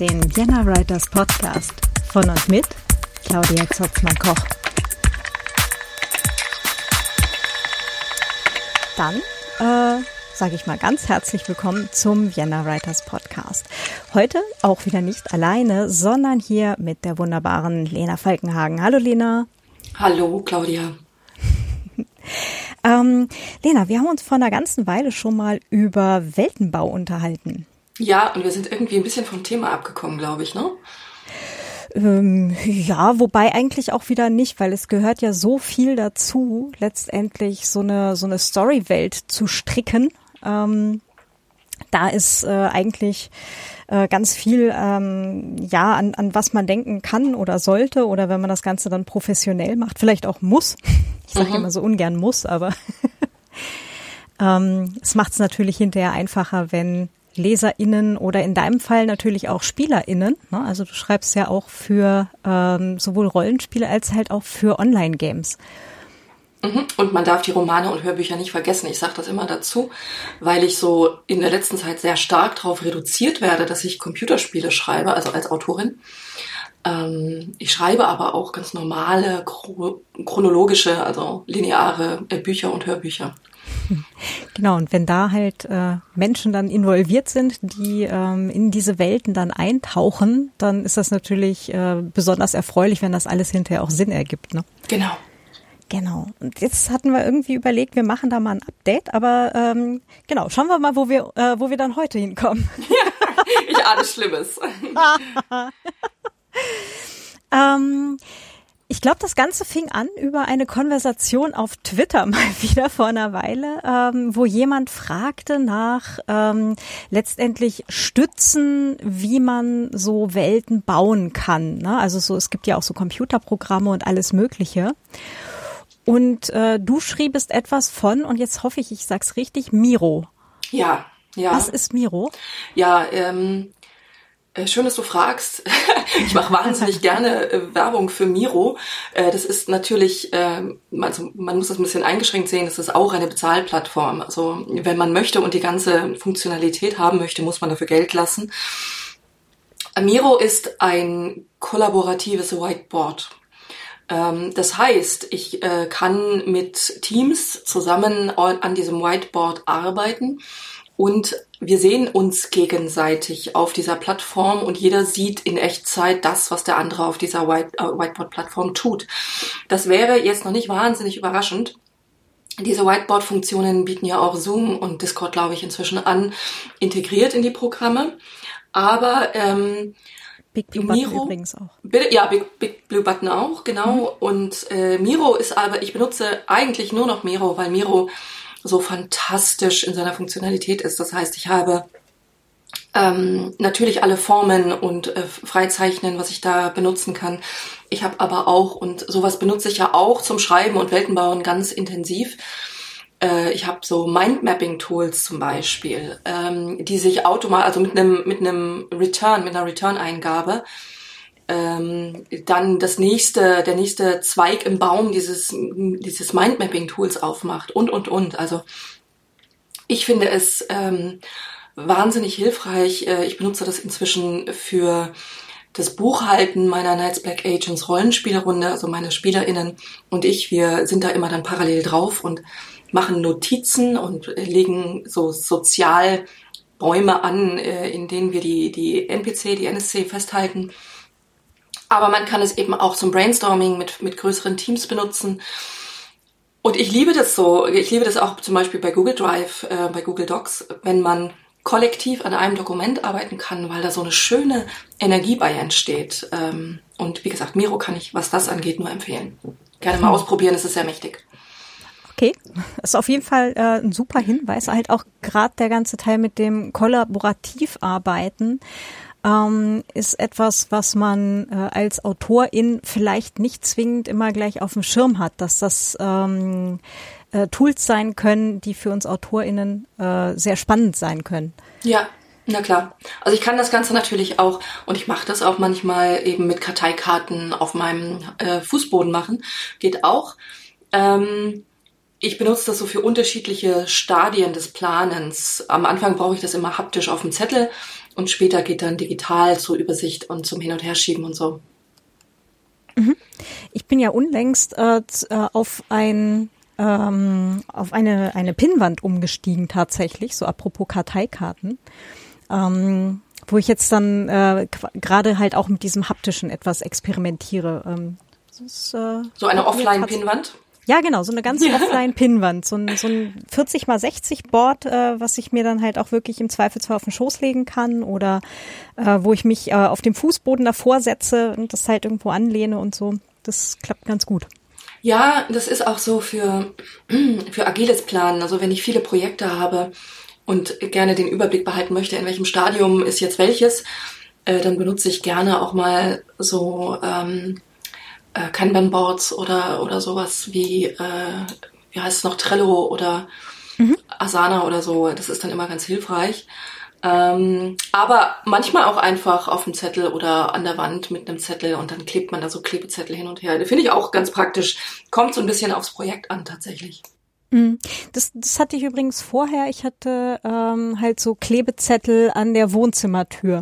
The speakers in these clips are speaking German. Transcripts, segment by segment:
Den Vienna Writers Podcast von und mit Claudia Zotzmann-Koch. Dann äh, sage ich mal ganz herzlich willkommen zum Vienna Writers Podcast. Heute auch wieder nicht alleine, sondern hier mit der wunderbaren Lena Falkenhagen. Hallo Lena. Hallo Claudia. ähm, Lena, wir haben uns vor einer ganzen Weile schon mal über Weltenbau unterhalten. Ja, und wir sind irgendwie ein bisschen vom Thema abgekommen, glaube ich, ne? Ähm, ja, wobei eigentlich auch wieder nicht, weil es gehört ja so viel dazu, letztendlich so eine so eine Storywelt zu stricken. Ähm, da ist äh, eigentlich äh, ganz viel, ähm, ja, an, an was man denken kann oder sollte oder wenn man das Ganze dann professionell macht, vielleicht auch muss. Ich sage mhm. immer so ungern muss, aber ähm, es macht es natürlich hinterher einfacher, wenn LeserInnen oder in deinem Fall natürlich auch SpielerInnen. Ne? Also du schreibst ja auch für ähm, sowohl Rollenspiele als halt auch für Online-Games. Mhm. Und man darf die Romane und Hörbücher nicht vergessen. Ich sage das immer dazu, weil ich so in der letzten Zeit sehr stark darauf reduziert werde, dass ich Computerspiele schreibe, also als Autorin. Ähm, ich schreibe aber auch ganz normale, chronologische, also lineare äh, Bücher und Hörbücher. Genau, und wenn da halt äh, Menschen dann involviert sind, die ähm, in diese Welten dann eintauchen, dann ist das natürlich äh, besonders erfreulich, wenn das alles hinterher auch Sinn ergibt. Ne? Genau. Genau. Und jetzt hatten wir irgendwie überlegt, wir machen da mal ein Update, aber ähm, genau, schauen wir mal, wo wir, äh, wo wir dann heute hinkommen. Ja, ich ahne Schlimmes. ähm, ich glaube, das Ganze fing an über eine Konversation auf Twitter mal wieder vor einer Weile, ähm, wo jemand fragte nach ähm, letztendlich Stützen, wie man so Welten bauen kann. Ne? Also so, es gibt ja auch so Computerprogramme und alles Mögliche. Und äh, du schriebest etwas von, und jetzt hoffe ich, ich sag's richtig, Miro. Ja, ja. Was ist Miro? Ja, ähm, äh, Schön, dass du fragst. ich mache wahnsinnig gerne äh, Werbung für Miro. Äh, das ist natürlich, ähm, also man muss das ein bisschen eingeschränkt sehen, das ist auch eine Bezahlplattform. Also wenn man möchte und die ganze Funktionalität haben möchte, muss man dafür Geld lassen. Miro ist ein kollaboratives Whiteboard. Ähm, das heißt, ich kann mit Teams zusammen an diesem Whiteboard arbeiten und wir sehen uns gegenseitig auf dieser Plattform und jeder sieht in Echtzeit das, was der andere auf dieser White, äh, Whiteboard-Plattform tut. Das wäre jetzt noch nicht wahnsinnig überraschend. Diese Whiteboard-Funktionen bieten ja auch Zoom und Discord, glaube ich, inzwischen an, integriert in die Programme. Aber ähm, Big Blue Miro, Button übrigens auch. Ja, Big, Big Blue Button auch, genau. Mhm. Und äh, Miro ist aber, ich benutze eigentlich nur noch Miro, weil Miro so fantastisch in seiner Funktionalität ist. Das heißt, ich habe ähm, natürlich alle Formen und äh, Freizeichnen, was ich da benutzen kann. Ich habe aber auch, und sowas benutze ich ja auch zum Schreiben und Weltenbauen ganz intensiv, äh, ich habe so Mindmapping-Tools zum Beispiel, ähm, die sich automatisch, also mit einem mit einem Return, mit einer Return-Eingabe, ähm, dann das nächste, der nächste Zweig im Baum dieses, dieses Mindmapping-Tools aufmacht und, und, und. Also ich finde es ähm, wahnsinnig hilfreich. Äh, ich benutze das inzwischen für das Buchhalten meiner Knights Black Agents Rollenspielerrunde, also meine SpielerInnen und ich, wir sind da immer dann parallel drauf und machen Notizen und legen so sozial Bäume an, äh, in denen wir die, die NPC, die NSC festhalten aber man kann es eben auch zum Brainstorming mit, mit größeren Teams benutzen. Und ich liebe das so. Ich liebe das auch zum Beispiel bei Google Drive, äh, bei Google Docs, wenn man kollektiv an einem Dokument arbeiten kann, weil da so eine schöne Energie bei entsteht. Ähm, und wie gesagt, Miro kann ich, was das angeht, nur empfehlen. Gerne mal hm. ausprobieren, es ist sehr mächtig. Okay, ist auf jeden Fall äh, ein super Hinweis. Halt auch gerade der ganze Teil mit dem Kollaborativarbeiten ähm, ist etwas, was man äh, als Autorin vielleicht nicht zwingend immer gleich auf dem Schirm hat, dass das ähm, äh, Tools sein können, die für uns AutorInnen äh, sehr spannend sein können. Ja, na klar. Also ich kann das Ganze natürlich auch, und ich mache das auch manchmal eben mit Karteikarten auf meinem äh, Fußboden machen. Geht auch. Ähm, ich benutze das so für unterschiedliche Stadien des Planens. Am Anfang brauche ich das immer haptisch auf dem Zettel und später geht dann digital zur Übersicht und zum Hin- und Herschieben und so. Mhm. Ich bin ja unlängst äh, äh, auf ein ähm, auf eine eine Pinnwand umgestiegen tatsächlich, so apropos Karteikarten. Ähm, wo ich jetzt dann äh, gerade halt auch mit diesem haptischen etwas experimentiere. Ähm, ist, äh, so eine Offline-Pinnwand? Ja, genau, so eine ganz offline Pinnwand, so ein, so ein 40 mal 60 Board, äh, was ich mir dann halt auch wirklich im Zweifelsfall auf den Schoß legen kann oder äh, wo ich mich äh, auf dem Fußboden davor setze und das halt irgendwo anlehne und so. Das klappt ganz gut. Ja, das ist auch so für, für agiles Planen. Also wenn ich viele Projekte habe und gerne den Überblick behalten möchte, in welchem Stadium ist jetzt welches, äh, dann benutze ich gerne auch mal so ähm, äh, Kanban-Boards oder, oder sowas wie, äh, wie heißt es noch, Trello oder mhm. Asana oder so. Das ist dann immer ganz hilfreich. Ähm, aber manchmal auch einfach auf dem Zettel oder an der Wand mit einem Zettel und dann klebt man da so Klebezettel hin und her. Finde ich auch ganz praktisch. Kommt so ein bisschen aufs Projekt an tatsächlich. Mhm. Das, das hatte ich übrigens vorher. Ich hatte ähm, halt so Klebezettel an der Wohnzimmertür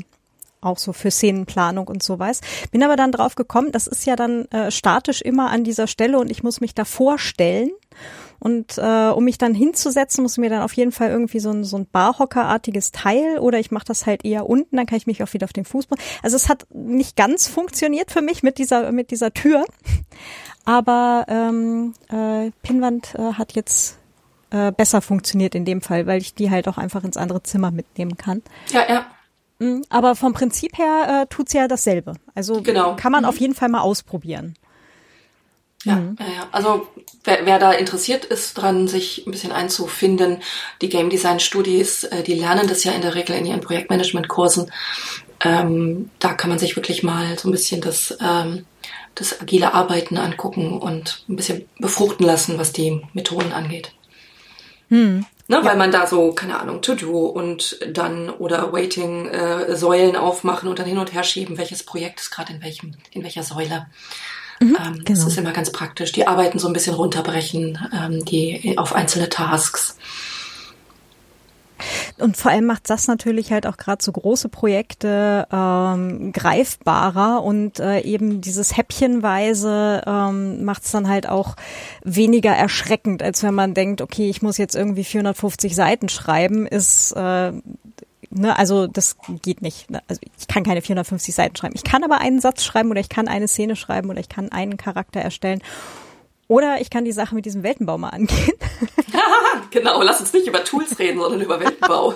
auch so für Szenenplanung und sowas. Bin aber dann drauf gekommen, das ist ja dann äh, statisch immer an dieser Stelle und ich muss mich da vorstellen. Und äh, um mich dann hinzusetzen, muss mir dann auf jeden Fall irgendwie so ein, so ein Barhockerartiges Teil oder ich mache das halt eher unten, dann kann ich mich auch wieder auf den Fußboden. Also es hat nicht ganz funktioniert für mich mit dieser, mit dieser Tür. Aber ähm, äh, Pinwand äh, hat jetzt äh, besser funktioniert in dem Fall, weil ich die halt auch einfach ins andere Zimmer mitnehmen kann. Ja, ja. Mhm, aber vom Prinzip her äh, tut's ja dasselbe. Also genau. kann man mhm. auf jeden Fall mal ausprobieren. Ja, mhm. ja, also wer, wer da interessiert ist dran, sich ein bisschen einzufinden, die Game Design Studis, äh, die lernen das ja in der Regel in ihren Projektmanagement-Kursen. Ähm, da kann man sich wirklich mal so ein bisschen das, ähm, das agile Arbeiten angucken und ein bisschen befruchten lassen, was die Methoden angeht. Hm. Ne, ja. Weil man da so, keine Ahnung, To-Do und dann oder Waiting äh, Säulen aufmachen und dann hin und her schieben, welches Projekt ist gerade in welchem, in welcher Säule. Mhm, ähm, genau. Das ist immer ganz praktisch. Die Arbeiten so ein bisschen runterbrechen, ähm, die auf einzelne Tasks. Und vor allem macht das natürlich halt auch gerade so große Projekte ähm, greifbarer und äh, eben dieses Häppchenweise ähm, macht es dann halt auch weniger erschreckend, als wenn man denkt, okay, ich muss jetzt irgendwie 450 Seiten schreiben, ist äh, Ne, also das geht nicht. Ne? Also ich kann keine 450 Seiten schreiben. Ich kann aber einen Satz schreiben oder ich kann eine Szene schreiben oder ich kann einen Charakter erstellen. Oder ich kann die Sache mit diesem Weltenbau mal angehen. genau, lass uns nicht über Tools reden, sondern über Weltenbau.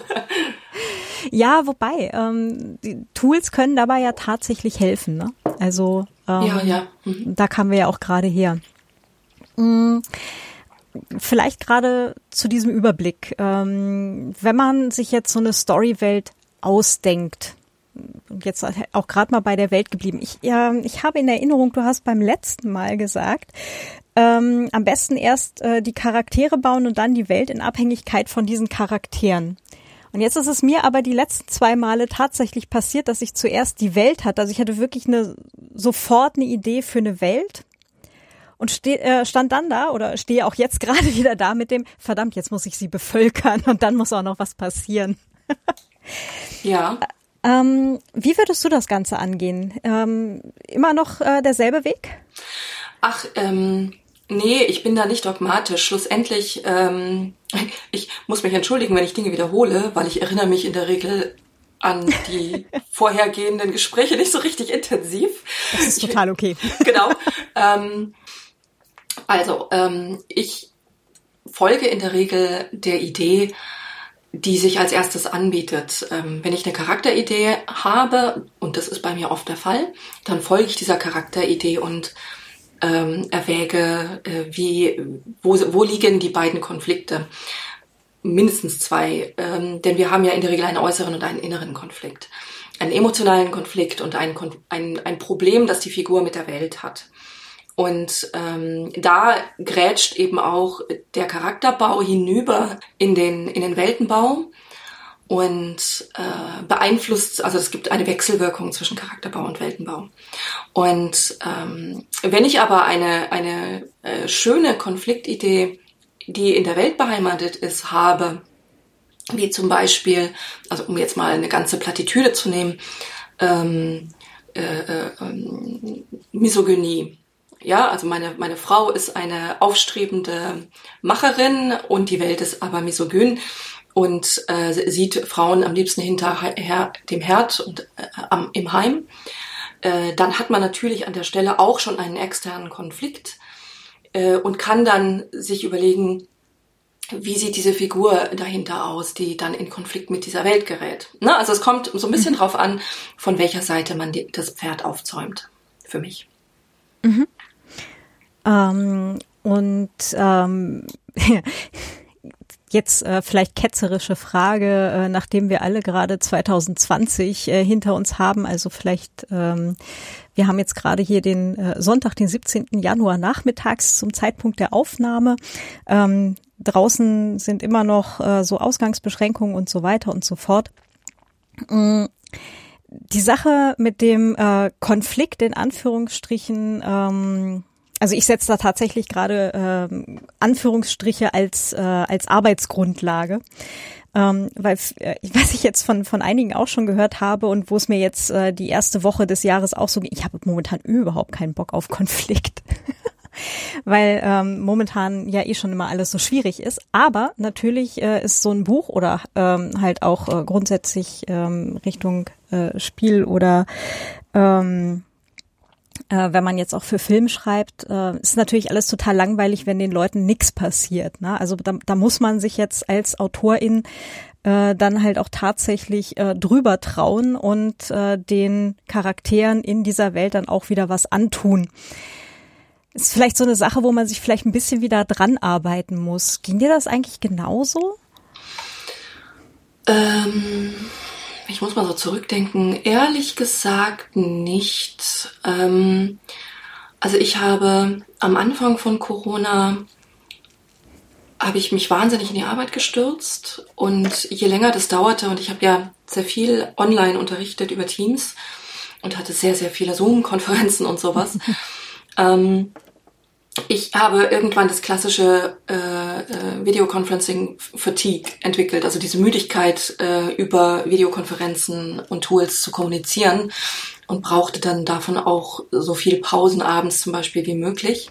ja, wobei, ähm, die Tools können dabei ja tatsächlich helfen. Ne? Also ähm, ja, ja. Mhm. da kamen wir ja auch gerade her. Mhm. Vielleicht gerade zu diesem Überblick. Ähm, wenn man sich jetzt so eine Storywelt ausdenkt, und jetzt auch gerade mal bei der Welt geblieben. Ich, ja, ich habe in Erinnerung, du hast beim letzten Mal gesagt, ähm, am besten erst äh, die Charaktere bauen und dann die Welt in Abhängigkeit von diesen Charakteren. Und jetzt ist es mir aber die letzten zwei Male tatsächlich passiert, dass ich zuerst die Welt hatte. Also ich hatte wirklich eine sofort eine Idee für eine Welt und steh, äh, stand dann da oder stehe auch jetzt gerade wieder da mit dem verdammt, jetzt muss ich sie bevölkern und dann muss auch noch was passieren. ja. Ähm, wie würdest du das Ganze angehen? Ähm, immer noch äh, derselbe Weg? Ach, ähm, Nee, ich bin da nicht dogmatisch. Schlussendlich, ähm, ich muss mich entschuldigen, wenn ich Dinge wiederhole, weil ich erinnere mich in der Regel an die vorhergehenden Gespräche nicht so richtig intensiv. Das ist total okay. genau. Ähm, also, ähm, ich folge in der Regel der Idee, die sich als erstes anbietet. Ähm, wenn ich eine Charakteridee habe, und das ist bei mir oft der Fall, dann folge ich dieser Charakteridee und ähm, erwäge, äh, wie, wo, wo liegen die beiden Konflikte. Mindestens zwei, ähm, denn wir haben ja in der Regel einen äußeren und einen inneren Konflikt. Einen emotionalen Konflikt und ein, ein, ein Problem, das die Figur mit der Welt hat. Und ähm, da grätscht eben auch der Charakterbau hinüber in den, in den Weltenbau und äh, beeinflusst, also es gibt eine Wechselwirkung zwischen Charakterbau und Weltenbau. Und ähm, wenn ich aber eine, eine äh, schöne Konfliktidee die in der Welt beheimatet ist, habe, wie zum Beispiel, also um jetzt mal eine ganze Plattitüde zu nehmen, ähm, äh, äh, ähm, Misogynie. Ja, also meine, meine Frau ist eine aufstrebende Macherin und die Welt ist aber misogyn und äh, sieht Frauen am liebsten hinter her, dem Herd und äh, am, im Heim. Äh, dann hat man natürlich an der Stelle auch schon einen externen Konflikt äh, und kann dann sich überlegen, wie sieht diese Figur dahinter aus, die dann in Konflikt mit dieser Welt gerät. Ne? Also es kommt so ein bisschen mhm. drauf an, von welcher Seite man die, das Pferd aufzäumt, für mich. Mhm. Ähm, und ähm, Jetzt äh, vielleicht ketzerische Frage, äh, nachdem wir alle gerade 2020 äh, hinter uns haben. Also vielleicht, ähm, wir haben jetzt gerade hier den äh, Sonntag, den 17. Januar nachmittags zum Zeitpunkt der Aufnahme. Ähm, draußen sind immer noch äh, so Ausgangsbeschränkungen und so weiter und so fort. Mm, die Sache mit dem äh, Konflikt in Anführungsstrichen, ähm, also ich setze da tatsächlich gerade ähm, Anführungsstriche als, äh, als Arbeitsgrundlage. Ähm, weil äh, was ich jetzt von von einigen auch schon gehört habe und wo es mir jetzt äh, die erste Woche des Jahres auch so, ich habe momentan überhaupt keinen Bock auf Konflikt. weil ähm, momentan ja eh schon immer alles so schwierig ist. Aber natürlich äh, ist so ein Buch oder ähm, halt auch äh, grundsätzlich ähm, Richtung äh, Spiel oder ähm, äh, wenn man jetzt auch für Film schreibt, äh, ist natürlich alles total langweilig, wenn den Leuten nichts passiert. Ne? Also da, da muss man sich jetzt als Autorin äh, dann halt auch tatsächlich äh, drüber trauen und äh, den Charakteren in dieser Welt dann auch wieder was antun. Ist vielleicht so eine Sache, wo man sich vielleicht ein bisschen wieder dran arbeiten muss. Ging dir das eigentlich genauso? Ähm ich muss mal so zurückdenken, ehrlich gesagt nicht. Ähm, also ich habe am Anfang von Corona habe ich mich wahnsinnig in die Arbeit gestürzt und je länger das dauerte und ich habe ja sehr viel online unterrichtet über Teams und hatte sehr, sehr viele Zoom-Konferenzen und sowas. ähm, ich habe irgendwann das klassische äh, äh, Videoconferencing Fatigue entwickelt, also diese Müdigkeit äh, über Videokonferenzen und Tools zu kommunizieren und brauchte dann davon auch so viel Pausen abends zum Beispiel wie möglich.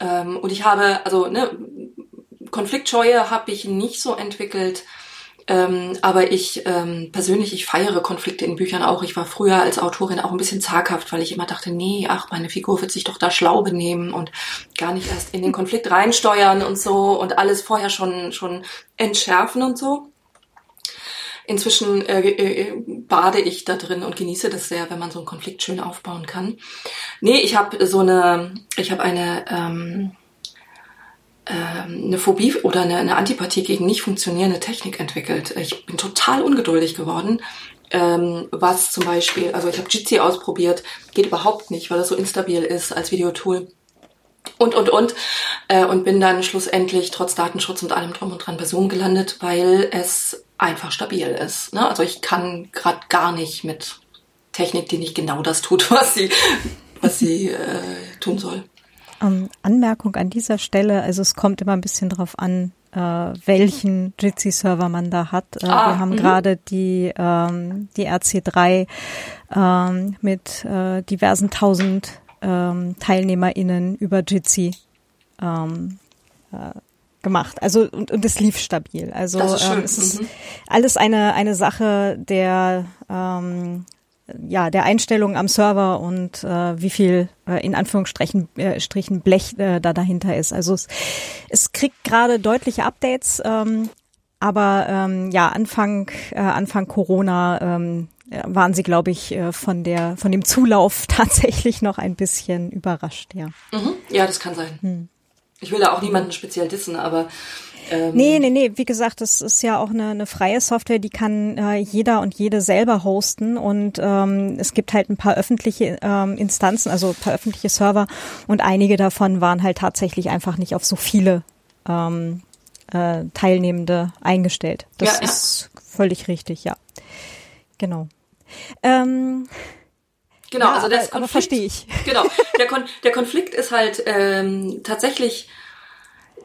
Ähm, und ich habe, also ne, Konfliktscheue habe ich nicht so entwickelt, ähm, aber ich ähm, persönlich, ich feiere Konflikte in Büchern auch. Ich war früher als Autorin auch ein bisschen zaghaft, weil ich immer dachte, nee, ach, meine Figur wird sich doch da schlau benehmen und gar nicht erst in den Konflikt reinsteuern und so und alles vorher schon, schon entschärfen und so. Inzwischen äh, äh, bade ich da drin und genieße das sehr, wenn man so einen Konflikt schön aufbauen kann. Nee, ich habe so eine, ich habe eine ähm, eine Phobie oder eine, eine Antipathie gegen nicht funktionierende Technik entwickelt. Ich bin total ungeduldig geworden. Ähm, was zum Beispiel, also ich habe Jitsi ausprobiert, geht überhaupt nicht, weil es so instabil ist als Videotool. Und, und, und. Äh, und bin dann schlussendlich trotz Datenschutz und allem drum und dran bei Zoom gelandet, weil es einfach stabil ist. Ne? Also ich kann gerade gar nicht mit Technik, die nicht genau das tut, was sie, was sie äh, tun soll. Ähm, Anmerkung an dieser Stelle, also es kommt immer ein bisschen drauf an, äh, welchen Jitsi-Server man da hat. Äh, ah, wir haben mhm. gerade die, ähm, die RC3 ähm, mit äh, diversen tausend ähm, TeilnehmerInnen über Jitsi ähm, äh, gemacht. Also und, und es lief stabil. Also ähm, es ist mhm. alles eine eine Sache der ähm, ja, der Einstellung am Server und äh, wie viel äh, in Anführungsstrichen äh, Strichen Blech äh, da dahinter ist. Also es, es kriegt gerade deutliche Updates, ähm, aber ähm, ja, Anfang, äh, Anfang Corona ähm, waren sie, glaube ich, äh, von der von dem Zulauf tatsächlich noch ein bisschen überrascht, ja. Mhm. Ja, das kann sein. Hm. Ich will da auch niemanden speziell dissen, aber ähm nee, nee, nee. Wie gesagt, das ist ja auch eine, eine freie Software, die kann äh, jeder und jede selber hosten. Und ähm, es gibt halt ein paar öffentliche ähm, Instanzen, also ein paar öffentliche Server. Und einige davon waren halt tatsächlich einfach nicht auf so viele ähm, äh, Teilnehmende eingestellt. Das ja, ist völlig richtig, ja. Genau. Ähm, Genau, ja, also das aber, verstehe ich. Genau, der, Kon der Konflikt ist halt ähm, tatsächlich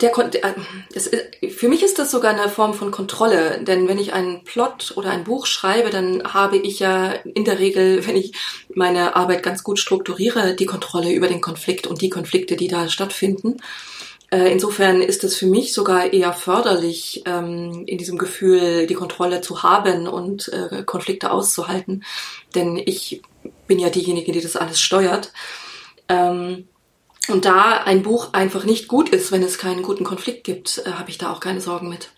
der, der das ist, für mich ist das sogar eine Form von Kontrolle, denn wenn ich einen Plot oder ein Buch schreibe, dann habe ich ja in der Regel, wenn ich meine Arbeit ganz gut strukturiere, die Kontrolle über den Konflikt und die Konflikte, die da stattfinden. Äh, insofern ist es für mich sogar eher förderlich, ähm, in diesem Gefühl die Kontrolle zu haben und äh, Konflikte auszuhalten, denn ich bin ja diejenige, die das alles steuert. Ähm, und da ein Buch einfach nicht gut ist, wenn es keinen guten Konflikt gibt, äh, habe ich da auch keine Sorgen mit.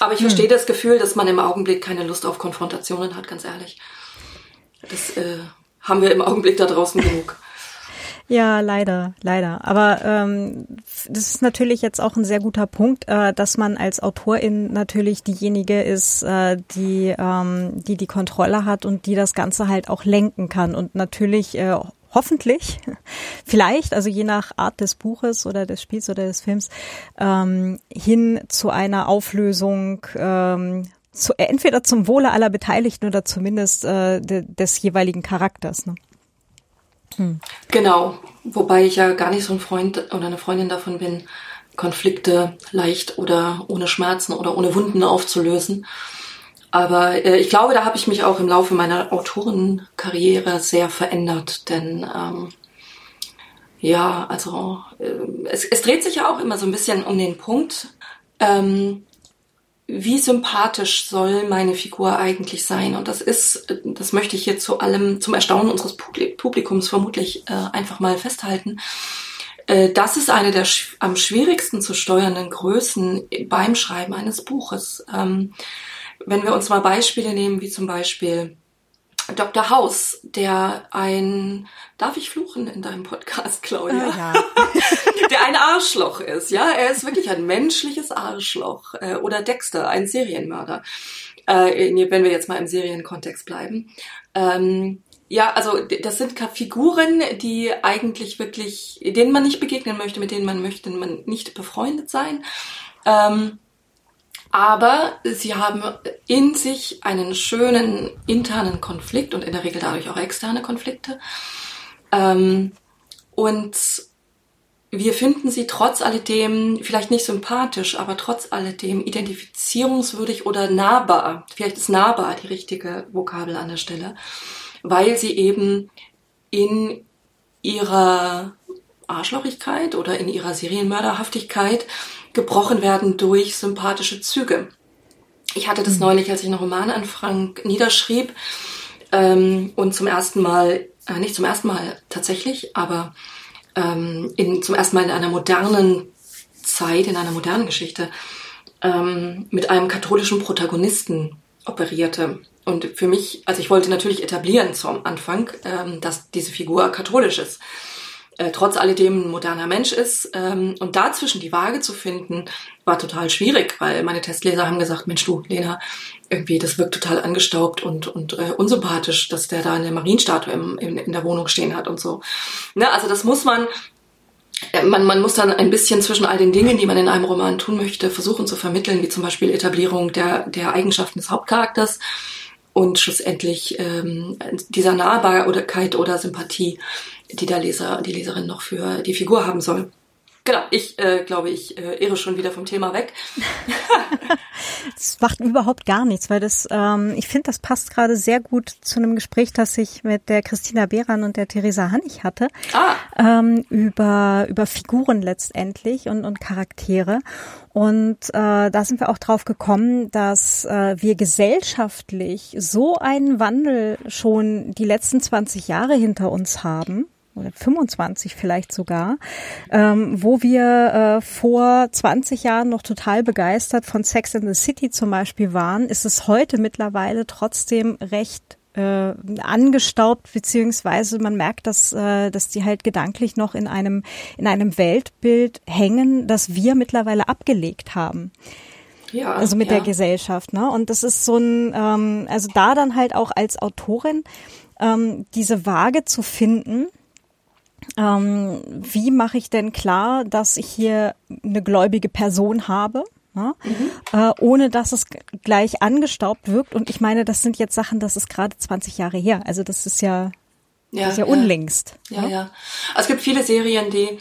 Aber ich hm. verstehe das Gefühl, dass man im Augenblick keine Lust auf Konfrontationen hat, ganz ehrlich. Das äh, haben wir im Augenblick da draußen genug. Ja, leider, leider. Aber ähm, das ist natürlich jetzt auch ein sehr guter Punkt, äh, dass man als Autorin natürlich diejenige ist, äh, die, ähm, die die Kontrolle hat und die das Ganze halt auch lenken kann und natürlich äh, hoffentlich, vielleicht, also je nach Art des Buches oder des Spiels oder des Films, ähm, hin zu einer Auflösung, ähm, zu, entweder zum Wohle aller Beteiligten oder zumindest äh, de, des jeweiligen Charakters. Ne? Hm. Genau, wobei ich ja gar nicht so ein Freund oder eine Freundin davon bin, Konflikte leicht oder ohne Schmerzen oder ohne Wunden aufzulösen. Aber äh, ich glaube, da habe ich mich auch im Laufe meiner Autorenkarriere sehr verändert, denn ähm, ja, also äh, es, es dreht sich ja auch immer so ein bisschen um den Punkt, ähm, wie sympathisch soll meine Figur eigentlich sein? Und das ist, das möchte ich hier zu allem, zum Erstaunen unseres Publikums vermutlich äh, einfach mal festhalten. Äh, das ist eine der sch am schwierigsten zu steuernden Größen beim Schreiben eines Buches. Ähm, wenn wir uns mal Beispiele nehmen, wie zum Beispiel Dr. House, der ein, darf ich fluchen in deinem Podcast, Claudia? Ja. der ein Arschloch ist, ja, er ist wirklich ein menschliches Arschloch. Äh, oder Dexter, ein Serienmörder. Äh, wenn wir jetzt mal im Serienkontext bleiben. Ähm, ja, also das sind Figuren, die eigentlich wirklich, denen man nicht begegnen möchte, mit denen man möchte man nicht befreundet sein. Ähm, aber sie haben in sich einen schönen internen Konflikt und in der Regel dadurch auch externe Konflikte. Ähm, und wir finden sie trotz alledem vielleicht nicht sympathisch, aber trotz alledem identifizierungswürdig oder nahbar. Vielleicht ist nahbar die richtige Vokabel an der Stelle, weil sie eben in ihrer Arschlochigkeit oder in ihrer Serienmörderhaftigkeit gebrochen werden durch sympathische Züge. Ich hatte das mhm. neulich, als ich einen Roman an Frank niederschrieb ähm, und zum ersten Mal, äh, nicht zum ersten Mal tatsächlich, aber ähm, in, zum ersten Mal in einer modernen Zeit, in einer modernen Geschichte, ähm, mit einem katholischen Protagonisten operierte. Und für mich, also ich wollte natürlich etablieren zum Anfang, ähm, dass diese Figur katholisch ist äh, trotz alledem ein moderner Mensch ist. Ähm, und dazwischen die Waage zu finden, war total schwierig, weil meine Testleser haben gesagt, Mensch du, Lena, irgendwie, das wirkt total angestaubt und, und äh, unsympathisch, dass der da eine Marienstatue im, in, in der Wohnung stehen hat und so. Ne, also das muss man, äh, man, man muss dann ein bisschen zwischen all den Dingen, die man in einem Roman tun möchte, versuchen zu vermitteln, wie zum Beispiel Etablierung der, der Eigenschaften des Hauptcharakters und schlussendlich ähm, dieser Nahbarkeit oder Sympathie die der Leser, die Leserin noch für die Figur haben soll. Genau, ich äh, glaube, ich äh, irre schon wieder vom Thema weg. das macht überhaupt gar nichts, weil das, ähm, ich finde, das passt gerade sehr gut zu einem Gespräch, das ich mit der Christina Behran und der Theresa Hannig hatte, ah. ähm, über, über Figuren letztendlich und, und Charaktere. Und äh, da sind wir auch drauf gekommen, dass äh, wir gesellschaftlich so einen Wandel schon die letzten 20 Jahre hinter uns haben oder 25 vielleicht sogar, ähm, wo wir äh, vor 20 Jahren noch total begeistert von Sex in the City zum Beispiel waren, ist es heute mittlerweile trotzdem recht äh, angestaubt, beziehungsweise man merkt, dass, äh, dass die halt gedanklich noch in einem, in einem Weltbild hängen, das wir mittlerweile abgelegt haben. Ja, also mit ja. der Gesellschaft, ne? Und das ist so ein, ähm, also da dann halt auch als Autorin ähm, diese Waage zu finden, ähm, wie mache ich denn klar, dass ich hier eine gläubige Person habe? Ne? Mhm. Äh, ohne dass es gleich angestaubt wirkt. Und ich meine, das sind jetzt Sachen, das ist gerade 20 Jahre her. Also das ist ja, ja, das ist ja, ja. unlängst. Ja, ja. Also es gibt viele Serien, die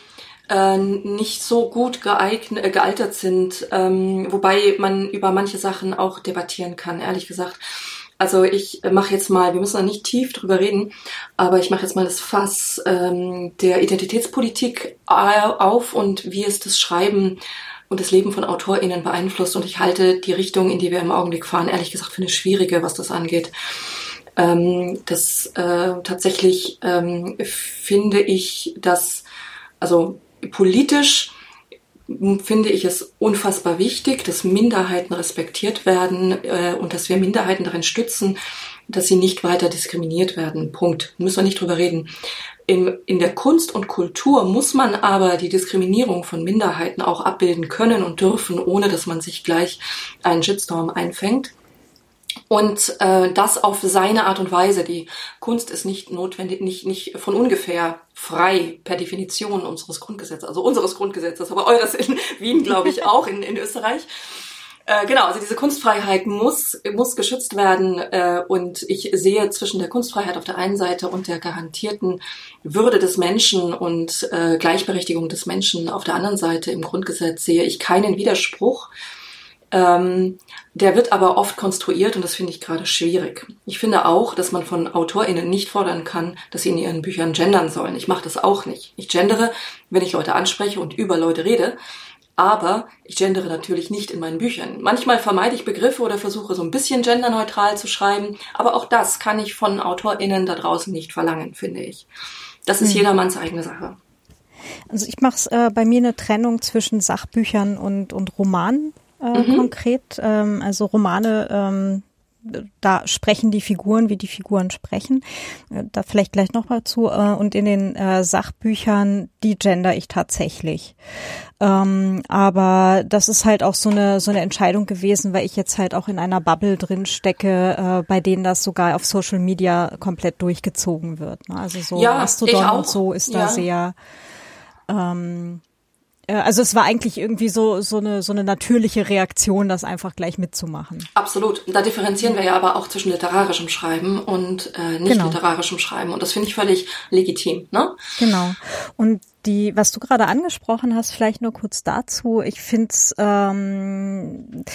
äh, nicht so gut geeignet, äh, gealtert sind, ähm, wobei man über manche Sachen auch debattieren kann, ehrlich gesagt. Also ich mache jetzt mal, wir müssen da nicht tief drüber reden, aber ich mache jetzt mal das Fass ähm, der Identitätspolitik auf und wie es das Schreiben und das Leben von AutorInnen beeinflusst. Und ich halte die Richtung, in die wir im Augenblick fahren, ehrlich gesagt für eine schwierige, was das angeht. Ähm, das äh, tatsächlich ähm, finde ich, dass, also politisch finde ich es unfassbar wichtig, dass Minderheiten respektiert werden äh, und dass wir Minderheiten darin stützen, dass sie nicht weiter diskriminiert werden. Punkt. Müssen wir nicht drüber reden. In, in der Kunst und Kultur muss man aber die Diskriminierung von Minderheiten auch abbilden können und dürfen, ohne dass man sich gleich einen Shitstorm einfängt. Und äh, das auf seine Art und Weise. Die Kunst ist nicht notwendig, nicht, nicht von ungefähr frei per Definition unseres Grundgesetzes, also unseres Grundgesetzes, aber eures in Wien, glaube ich, auch in, in Österreich. Äh, genau, also diese Kunstfreiheit muss, muss geschützt werden äh, und ich sehe zwischen der Kunstfreiheit auf der einen Seite und der garantierten Würde des Menschen und äh, Gleichberechtigung des Menschen auf der anderen Seite im Grundgesetz sehe ich keinen Widerspruch. Ähm, der wird aber oft konstruiert und das finde ich gerade schwierig. Ich finde auch, dass man von AutorInnen nicht fordern kann, dass sie in ihren Büchern gendern sollen. Ich mache das auch nicht. Ich gendere, wenn ich Leute anspreche und über Leute rede, aber ich gendere natürlich nicht in meinen Büchern. Manchmal vermeide ich Begriffe oder versuche so ein bisschen genderneutral zu schreiben, aber auch das kann ich von AutorInnen da draußen nicht verlangen, finde ich. Das ist hm. jedermanns eigene Sache. Also ich mache äh, bei mir eine Trennung zwischen Sachbüchern und, und Romanen äh, mhm. konkret. Ähm, also Romane, ähm, da sprechen die Figuren, wie die Figuren sprechen. Äh, da vielleicht gleich noch mal zu. Äh, und in den äh, Sachbüchern, die gender ich tatsächlich. Ähm, aber das ist halt auch so eine so eine Entscheidung gewesen, weil ich jetzt halt auch in einer Bubble drin stecke, äh, bei denen das sogar auf Social Media komplett durchgezogen wird. Ne? Also so ja, Mastodon und so ist ja. da sehr ähm, äh, also es war eigentlich irgendwie so so eine so eine natürliche Reaktion, das einfach gleich mitzumachen. Absolut. Da differenzieren wir ja aber auch zwischen literarischem Schreiben und äh, nicht genau. literarischem Schreiben und das finde ich völlig legitim. Ne? Genau. Und die, was du gerade angesprochen hast, vielleicht nur kurz dazu. Ich finde es ähm,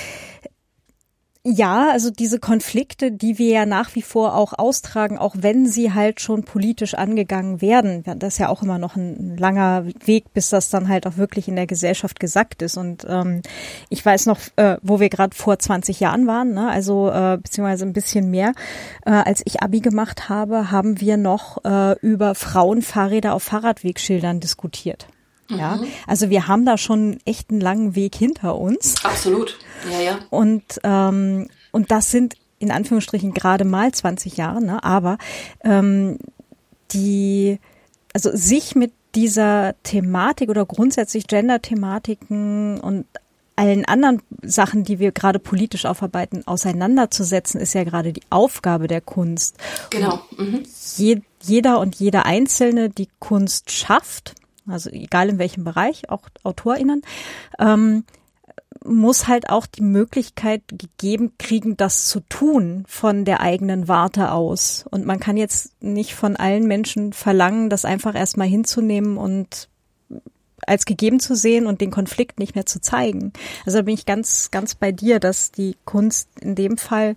ja, also diese Konflikte, die wir ja nach wie vor auch austragen, auch wenn sie halt schon politisch angegangen werden, das ist ja auch immer noch ein langer Weg, bis das dann halt auch wirklich in der Gesellschaft gesackt ist. Und ähm, ich weiß noch, äh, wo wir gerade vor 20 Jahren waren, ne? also äh, beziehungsweise ein bisschen mehr, äh, als ich Abi gemacht habe, haben wir noch äh, über Frauenfahrräder auf Fahrradwegschildern diskutiert. Ja, mhm. also wir haben da schon echt einen langen Weg hinter uns. Absolut, ja, ja. Und, ähm, und das sind in Anführungsstrichen gerade mal 20 Jahre, ne? aber ähm, die, also sich mit dieser Thematik oder grundsätzlich Gender-Thematiken und allen anderen Sachen, die wir gerade politisch aufarbeiten, auseinanderzusetzen, ist ja gerade die Aufgabe der Kunst. Genau. Mhm. Je, jeder und jeder Einzelne, die Kunst schafft, also egal in welchem Bereich, auch AutorInnen, ähm, muss halt auch die Möglichkeit gegeben kriegen, das zu tun von der eigenen Warte aus. Und man kann jetzt nicht von allen Menschen verlangen, das einfach erstmal hinzunehmen und als gegeben zu sehen und den Konflikt nicht mehr zu zeigen. Also da bin ich ganz, ganz bei dir, dass die Kunst in dem Fall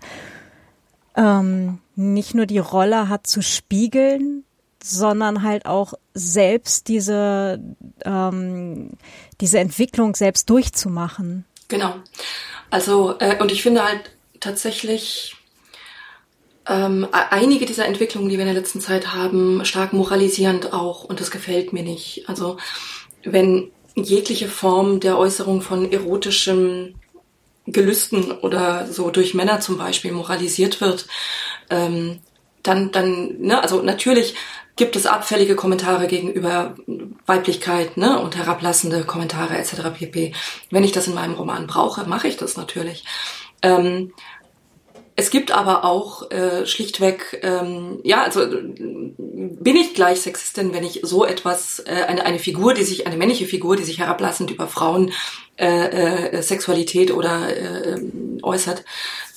ähm, nicht nur die Rolle hat zu spiegeln, sondern halt auch selbst diese, ähm, diese Entwicklung selbst durchzumachen. Genau. Also, äh, und ich finde halt tatsächlich ähm, einige dieser Entwicklungen, die wir in der letzten Zeit haben, stark moralisierend auch und das gefällt mir nicht. Also, wenn jegliche Form der Äußerung von erotischem Gelüsten oder so durch Männer zum Beispiel moralisiert wird, ähm, dann, dann, ne, also natürlich gibt es abfällige Kommentare gegenüber Weiblichkeit ne, und herablassende Kommentare etc. pp. Wenn ich das in meinem Roman brauche, mache ich das natürlich. Ähm, es gibt aber auch äh, schlichtweg, ähm, ja, also bin ich gleich Sexistin, wenn ich so etwas, äh, eine, eine Figur, die sich, eine männliche Figur, die sich herablassend über Frauen äh, äh, Sexualität oder äh, äußert,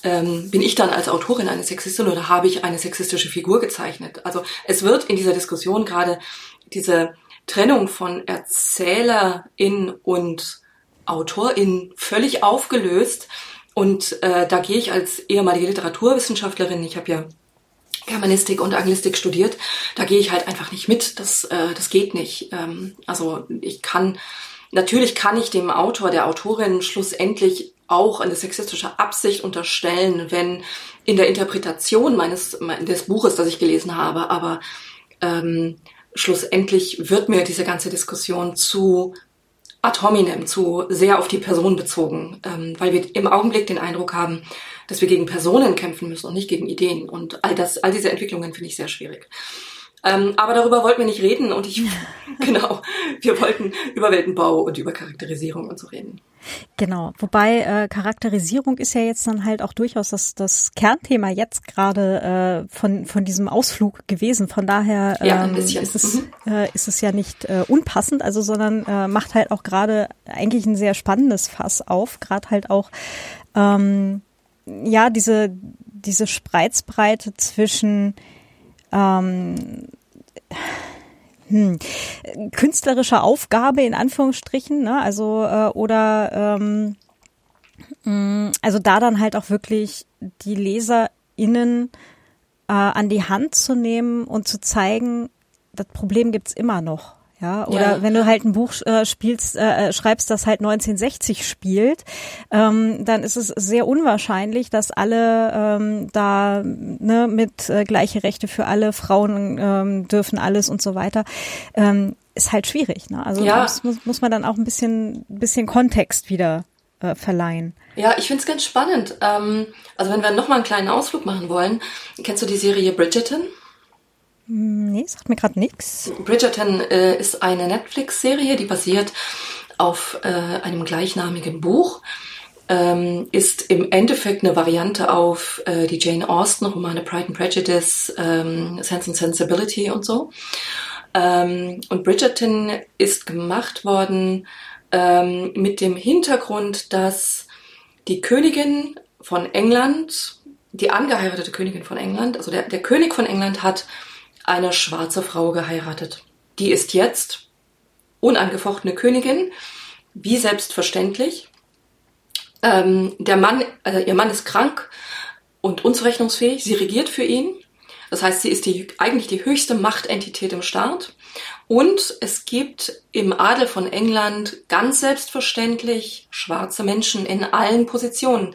ähm, bin ich dann als Autorin eine Sexistin oder habe ich eine sexistische Figur gezeichnet? Also es wird in dieser Diskussion gerade diese Trennung von Erzählerin und Autorin völlig aufgelöst. Und äh, da gehe ich als ehemalige Literaturwissenschaftlerin, ich habe ja Germanistik und Anglistik studiert, da gehe ich halt einfach nicht mit. Das, äh, das geht nicht. Ähm, also ich kann, natürlich kann ich dem Autor, der Autorin schlussendlich auch eine sexistische Absicht unterstellen, wenn in der Interpretation meines des Buches, das ich gelesen habe, aber ähm, schlussendlich wird mir diese ganze Diskussion zu ad hominem, zu sehr auf die Person bezogen, ähm, weil wir im Augenblick den Eindruck haben, dass wir gegen Personen kämpfen müssen und nicht gegen Ideen. Und all das, all diese Entwicklungen finde ich sehr schwierig. Ähm, aber darüber wollten wir nicht reden und ich, genau, wir wollten über Weltenbau und über Charakterisierung und so reden. Genau, wobei äh, Charakterisierung ist ja jetzt dann halt auch durchaus das, das Kernthema jetzt gerade äh, von, von diesem Ausflug gewesen. Von daher ähm, ja, ist, es, mhm. äh, ist es ja nicht äh, unpassend, also sondern äh, macht halt auch gerade eigentlich ein sehr spannendes Fass auf, gerade halt auch ähm, ja diese diese Spreizbreite zwischen ähm, hm, künstlerische Aufgabe in Anführungsstrichen, ne? also äh, oder ähm, mm, also da dann halt auch wirklich die LeserInnen äh, an die Hand zu nehmen und zu zeigen, das Problem gibt's immer noch. Ja, oder ja. wenn du halt ein Buch äh, spielst, äh, äh schreibst, das halt 1960 spielt, ähm, dann ist es sehr unwahrscheinlich, dass alle ähm, da ne, mit äh, gleiche Rechte für alle Frauen ähm, dürfen alles und so weiter. Ähm, ist halt schwierig. Ne? Also ja. muss, muss man dann auch ein bisschen, bisschen Kontext wieder äh, verleihen. Ja, ich find's ganz spannend. Ähm, also wenn wir nochmal einen kleinen Ausflug machen wollen, kennst du die Serie Bridgerton? Nee, sagt mir gerade nichts. Bridgerton äh, ist eine Netflix-Serie, die basiert auf äh, einem gleichnamigen Buch. Ähm, ist im Endeffekt eine Variante auf äh, die Jane Austen Romane Pride and Prejudice, ähm, Sense and Sensibility und so. Ähm, und Bridgerton ist gemacht worden ähm, mit dem Hintergrund, dass die Königin von England, die angeheiratete Königin von England, also der, der König von England hat eine schwarze Frau geheiratet. Die ist jetzt unangefochtene Königin, wie selbstverständlich. Ähm, der Mann, also ihr Mann ist krank und unzurechnungsfähig. Sie regiert für ihn. Das heißt, sie ist die, eigentlich die höchste Machtentität im Staat. Und es gibt im Adel von England ganz selbstverständlich schwarze Menschen in allen Positionen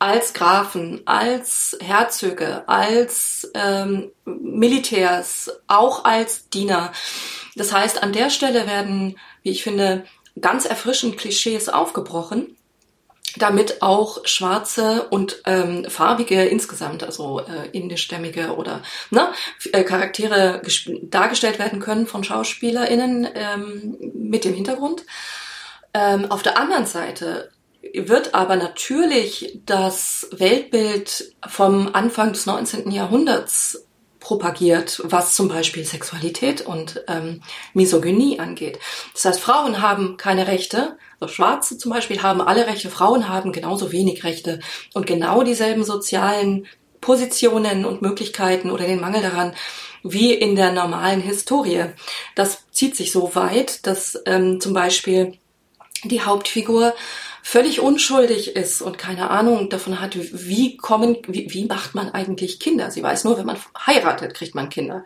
als Grafen, als Herzöge, als ähm, Militärs, auch als Diener. Das heißt, an der Stelle werden, wie ich finde, ganz erfrischend Klischees aufgebrochen, damit auch schwarze und ähm, farbige insgesamt, also äh, indischstämmige oder ne, äh, Charaktere dargestellt werden können von SchauspielerInnen ähm, mit dem Hintergrund. Ähm, auf der anderen Seite wird aber natürlich das Weltbild vom Anfang des 19. Jahrhunderts propagiert, was zum Beispiel Sexualität und ähm, Misogynie angeht. Das heißt, Frauen haben keine Rechte, also Schwarze zum Beispiel haben alle Rechte, Frauen haben genauso wenig Rechte und genau dieselben sozialen Positionen und Möglichkeiten oder den Mangel daran wie in der normalen Historie. Das zieht sich so weit, dass ähm, zum Beispiel die Hauptfigur völlig unschuldig ist und keine Ahnung davon hat, wie kommen, wie, wie macht man eigentlich Kinder? Sie weiß nur, wenn man heiratet, kriegt man Kinder.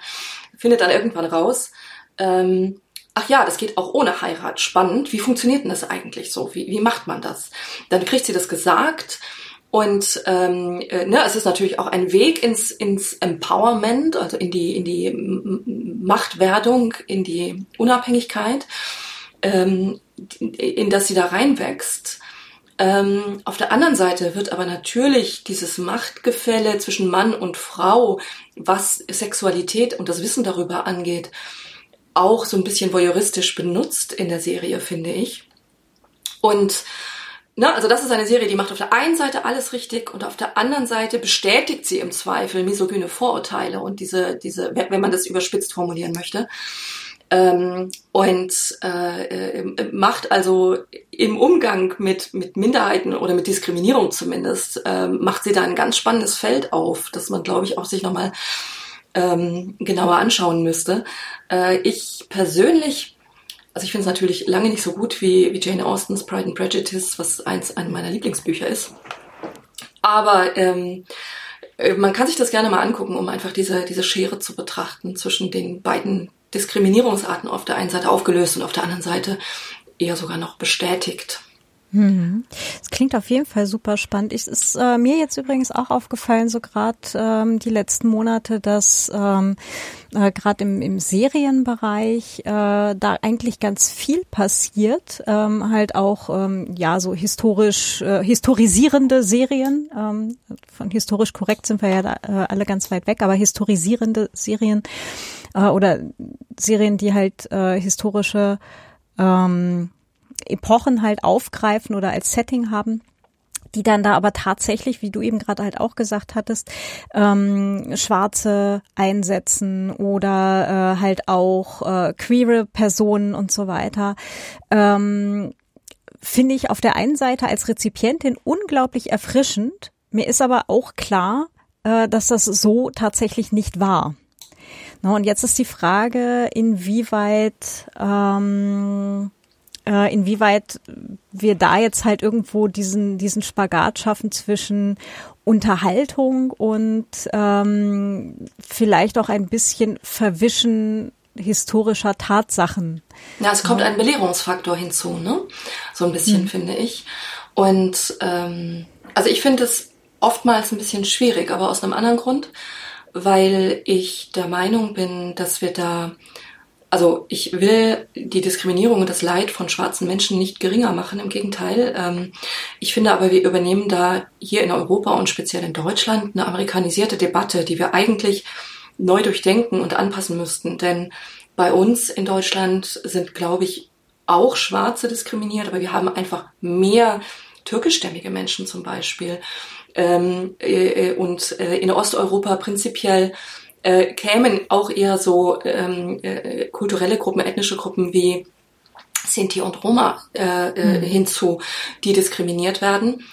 Findet dann irgendwann raus, ähm, ach ja, das geht auch ohne Heirat. Spannend. Wie funktioniert denn das eigentlich so? Wie, wie macht man das? Dann kriegt sie das gesagt. Und ähm, äh, ne, es ist natürlich auch ein Weg ins, ins Empowerment, also in die, in die Machtwerdung, in die Unabhängigkeit, ähm, in das sie da reinwächst. Ähm, auf der anderen Seite wird aber natürlich dieses Machtgefälle zwischen Mann und Frau, was Sexualität und das Wissen darüber angeht, auch so ein bisschen voyeuristisch benutzt in der Serie, finde ich. Und na, also das ist eine Serie, die macht auf der einen Seite alles richtig und auf der anderen Seite bestätigt sie im Zweifel misogyne Vorurteile und diese, diese, wenn man das überspitzt formulieren möchte ähm, und äh, äh, macht also im Umgang mit, mit Minderheiten oder mit Diskriminierung zumindest, äh, macht sie da ein ganz spannendes Feld auf, das man, glaube ich, auch sich nochmal ähm, genauer anschauen müsste. Äh, ich persönlich also ich finde es natürlich lange nicht so gut wie, wie Jane Austens Pride and Prejudice, was eins einer meiner Lieblingsbücher ist. Aber ähm, äh, man kann sich das gerne mal angucken, um einfach diese, diese Schere zu betrachten zwischen den beiden Diskriminierungsarten auf der einen Seite aufgelöst und auf der anderen Seite eher sogar noch bestätigt. Mhm. Das klingt auf jeden Fall super spannend. Es ist äh, mir jetzt übrigens auch aufgefallen, so gerade ähm, die letzten Monate, dass ähm, äh, gerade im, im Serienbereich äh, da eigentlich ganz viel passiert. Ähm, halt auch ähm, ja so historisch äh, historisierende Serien. Ähm, von historisch korrekt sind wir ja da, äh, alle ganz weit weg, aber historisierende Serien äh, oder Serien, die halt äh, historische ähm, Epochen halt aufgreifen oder als Setting haben die dann da aber tatsächlich, wie du eben gerade halt auch gesagt hattest, ähm, Schwarze einsetzen oder äh, halt auch äh, queere Personen und so weiter. Ähm, Finde ich auf der einen Seite als Rezipientin unglaublich erfrischend. Mir ist aber auch klar, äh, dass das so tatsächlich nicht war. Na, und jetzt ist die Frage, inwieweit ähm, äh, inwieweit wir da jetzt halt irgendwo diesen, diesen Spagat schaffen zwischen Unterhaltung und ähm, vielleicht auch ein bisschen Verwischen historischer Tatsachen. Ja, es kommt ein Belehrungsfaktor hinzu, ne? So ein bisschen, hm. finde ich. Und ähm, also ich finde es oftmals ein bisschen schwierig, aber aus einem anderen Grund, weil ich der Meinung bin, dass wir da also ich will die Diskriminierung und das Leid von schwarzen Menschen nicht geringer machen, im Gegenteil. Ähm, ich finde aber, wir übernehmen da hier in Europa und speziell in Deutschland eine amerikanisierte Debatte, die wir eigentlich neu durchdenken und anpassen müssten. Denn bei uns in Deutschland sind, glaube ich, auch Schwarze diskriminiert, aber wir haben einfach mehr türkischstämmige Menschen zum Beispiel. Ähm, äh, und äh, in Osteuropa prinzipiell äh, kämen auch eher so ähm, äh, kulturelle Gruppen, ethnische Gruppen wie Sinti und Roma äh, äh, mhm. hinzu, die diskriminiert werden.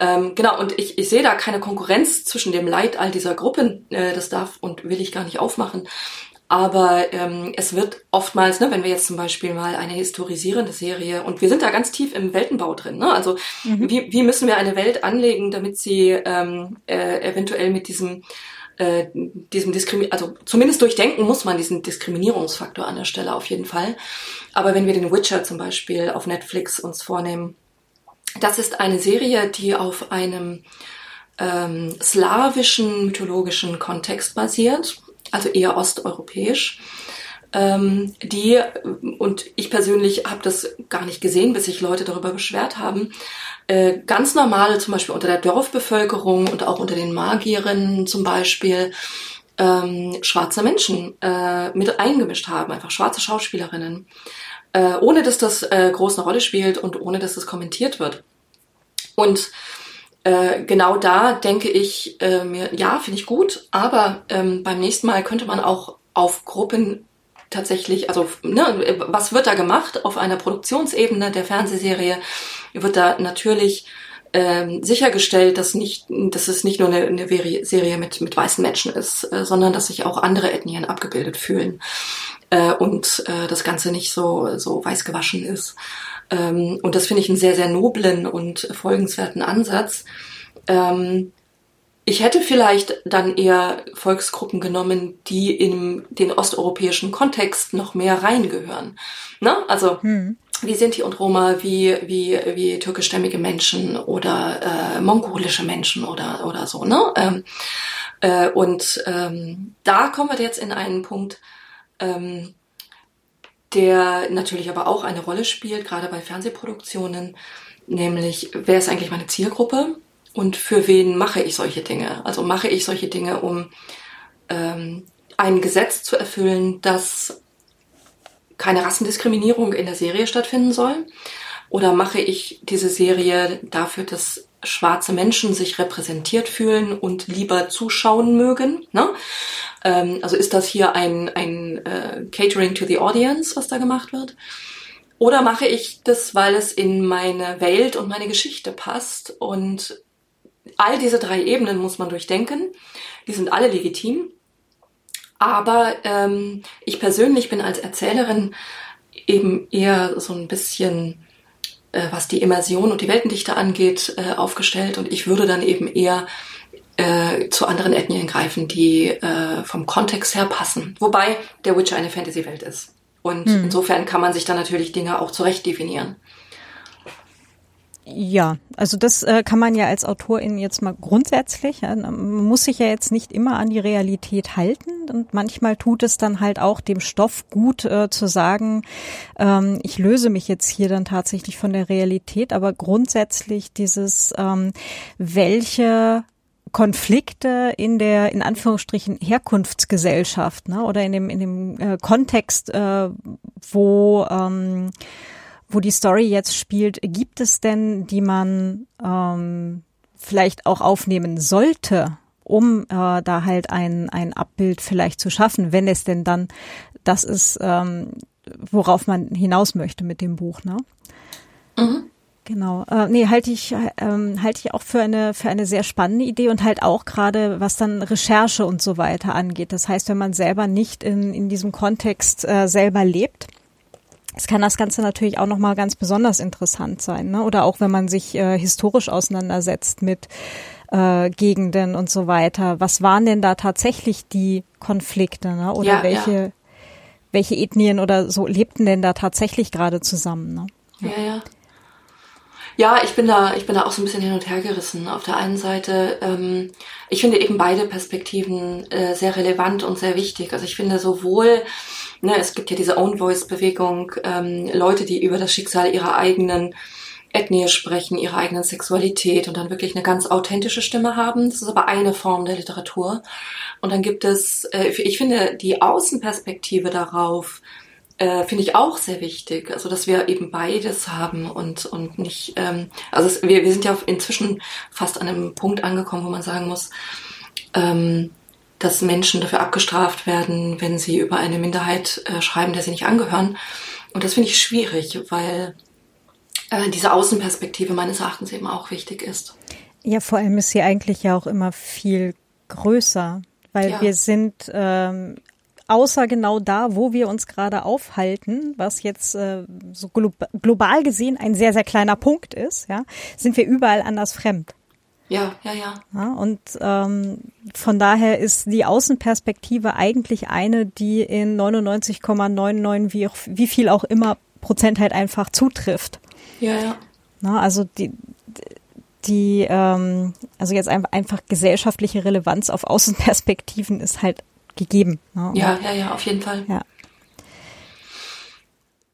Ähm, genau, und ich, ich sehe da keine Konkurrenz zwischen dem Leid all dieser Gruppen. Äh, das darf und will ich gar nicht aufmachen. Aber ähm, es wird oftmals, ne, wenn wir jetzt zum Beispiel mal eine historisierende Serie, und wir sind da ganz tief im Weltenbau drin, ne? also mhm. wie, wie müssen wir eine Welt anlegen, damit sie ähm, äh, eventuell mit diesem äh, diesem Diskrimin also zumindest durchdenken muss man diesen Diskriminierungsfaktor an der Stelle auf jeden Fall. Aber wenn wir den Witcher zum Beispiel auf Netflix uns vornehmen, das ist eine Serie, die auf einem ähm, slawischen mythologischen Kontext basiert, also eher osteuropäisch. Ähm, die, und ich persönlich habe das gar nicht gesehen, bis sich Leute darüber beschwert haben, äh, ganz normal, zum Beispiel unter der Dorfbevölkerung und auch unter den Magierinnen zum Beispiel, ähm, schwarze Menschen äh, mit eingemischt haben, einfach schwarze Schauspielerinnen, äh, ohne dass das äh, groß eine Rolle spielt und ohne dass das kommentiert wird. Und äh, genau da denke ich äh, mir, ja, finde ich gut, aber ähm, beim nächsten Mal könnte man auch auf Gruppen tatsächlich, also ne, was wird da gemacht auf einer Produktionsebene der Fernsehserie? Wird da natürlich ähm, sichergestellt, dass nicht, dass es nicht nur eine, eine Serie mit mit weißen Menschen ist, äh, sondern dass sich auch andere Ethnien abgebildet fühlen äh, und äh, das Ganze nicht so so weiß gewaschen ist. Ähm, und das finde ich einen sehr sehr noblen und folgenswerten Ansatz. Ähm, ich hätte vielleicht dann eher Volksgruppen genommen, die in den osteuropäischen Kontext noch mehr reingehören. Ne? Also hm. wie Sinti und Roma, wie, wie, wie türkischstämmige Menschen oder äh, mongolische Menschen oder, oder so. Ne? Ähm, äh, und ähm, da kommen wir jetzt in einen Punkt, ähm, der natürlich aber auch eine Rolle spielt, gerade bei Fernsehproduktionen, nämlich wer ist eigentlich meine Zielgruppe? und für wen mache ich solche Dinge? Also mache ich solche Dinge, um ähm, ein Gesetz zu erfüllen, dass keine Rassendiskriminierung in der Serie stattfinden soll? Oder mache ich diese Serie dafür, dass schwarze Menschen sich repräsentiert fühlen und lieber zuschauen mögen? Ne? Ähm, also ist das hier ein, ein äh, Catering to the Audience, was da gemacht wird? Oder mache ich das, weil es in meine Welt und meine Geschichte passt und all diese drei Ebenen muss man durchdenken. Die sind alle legitim. Aber ähm, ich persönlich bin als Erzählerin eben eher so ein bisschen, äh, was die Immersion und die Weltendichte angeht, äh, aufgestellt und ich würde dann eben eher äh, zu anderen Ethnien greifen, die äh, vom Kontext her passen. Wobei der Witcher eine Fantasy-Welt ist. Und hm. insofern kann man sich dann natürlich Dinge auch zurecht definieren. Ja, also das äh, kann man ja als Autorin jetzt mal grundsätzlich, ja, man muss sich ja jetzt nicht immer an die Realität halten und manchmal tut es dann halt auch dem Stoff gut äh, zu sagen, ähm, ich löse mich jetzt hier dann tatsächlich von der Realität, aber grundsätzlich dieses, ähm, welche Konflikte in der in Anführungsstrichen Herkunftsgesellschaft ne, oder in dem in dem äh, Kontext, äh, wo ähm, wo die Story jetzt spielt, gibt es denn, die man ähm, vielleicht auch aufnehmen sollte, um äh, da halt ein, ein Abbild vielleicht zu schaffen, wenn es denn dann das ist, ähm, worauf man hinaus möchte mit dem Buch, ne? Mhm. Genau. Äh, nee, halte ich, ähm, halte ich auch für eine, für eine sehr spannende Idee und halt auch gerade, was dann Recherche und so weiter angeht. Das heißt, wenn man selber nicht in, in diesem Kontext äh, selber lebt, es kann das Ganze natürlich auch nochmal ganz besonders interessant sein, ne? Oder auch wenn man sich äh, historisch auseinandersetzt mit äh, Gegenden und so weiter. Was waren denn da tatsächlich die Konflikte, ne? Oder ja, welche, ja. welche Ethnien oder so lebten denn da tatsächlich gerade zusammen, ne? Ja, ja. ja. Ja, ich bin da, ich bin da auch so ein bisschen hin und her gerissen. Auf der einen Seite, ähm, ich finde eben beide Perspektiven äh, sehr relevant und sehr wichtig. Also ich finde sowohl Ne, es gibt ja diese Own Voice Bewegung, ähm, Leute, die über das Schicksal ihrer eigenen Ethnie sprechen, ihrer eigenen Sexualität und dann wirklich eine ganz authentische Stimme haben. Das ist aber eine Form der Literatur. Und dann gibt es, äh, ich finde, die Außenperspektive darauf, äh, finde ich auch sehr wichtig. Also, dass wir eben beides haben und, und nicht, ähm, also es, wir, wir sind ja inzwischen fast an einem Punkt angekommen, wo man sagen muss, ähm, dass Menschen dafür abgestraft werden, wenn sie über eine Minderheit äh, schreiben, der sie nicht angehören. Und das finde ich schwierig, weil äh, diese Außenperspektive meines Erachtens eben auch wichtig ist. Ja, vor allem ist sie eigentlich ja auch immer viel größer, weil ja. wir sind ähm, außer genau da, wo wir uns gerade aufhalten, was jetzt äh, so glo global gesehen ein sehr, sehr kleiner Punkt ist, ja, sind wir überall anders fremd. Ja, ja, ja. ja und ähm, von daher ist die Außenperspektive eigentlich eine, die in 99,99 wie, wie viel auch immer Prozent halt einfach zutrifft. Ja, ja. Na, also die, die, ähm, also jetzt einfach, einfach gesellschaftliche Relevanz auf Außenperspektiven ist halt gegeben. Ne? Ja, ja, ja, auf jeden Fall. Ja.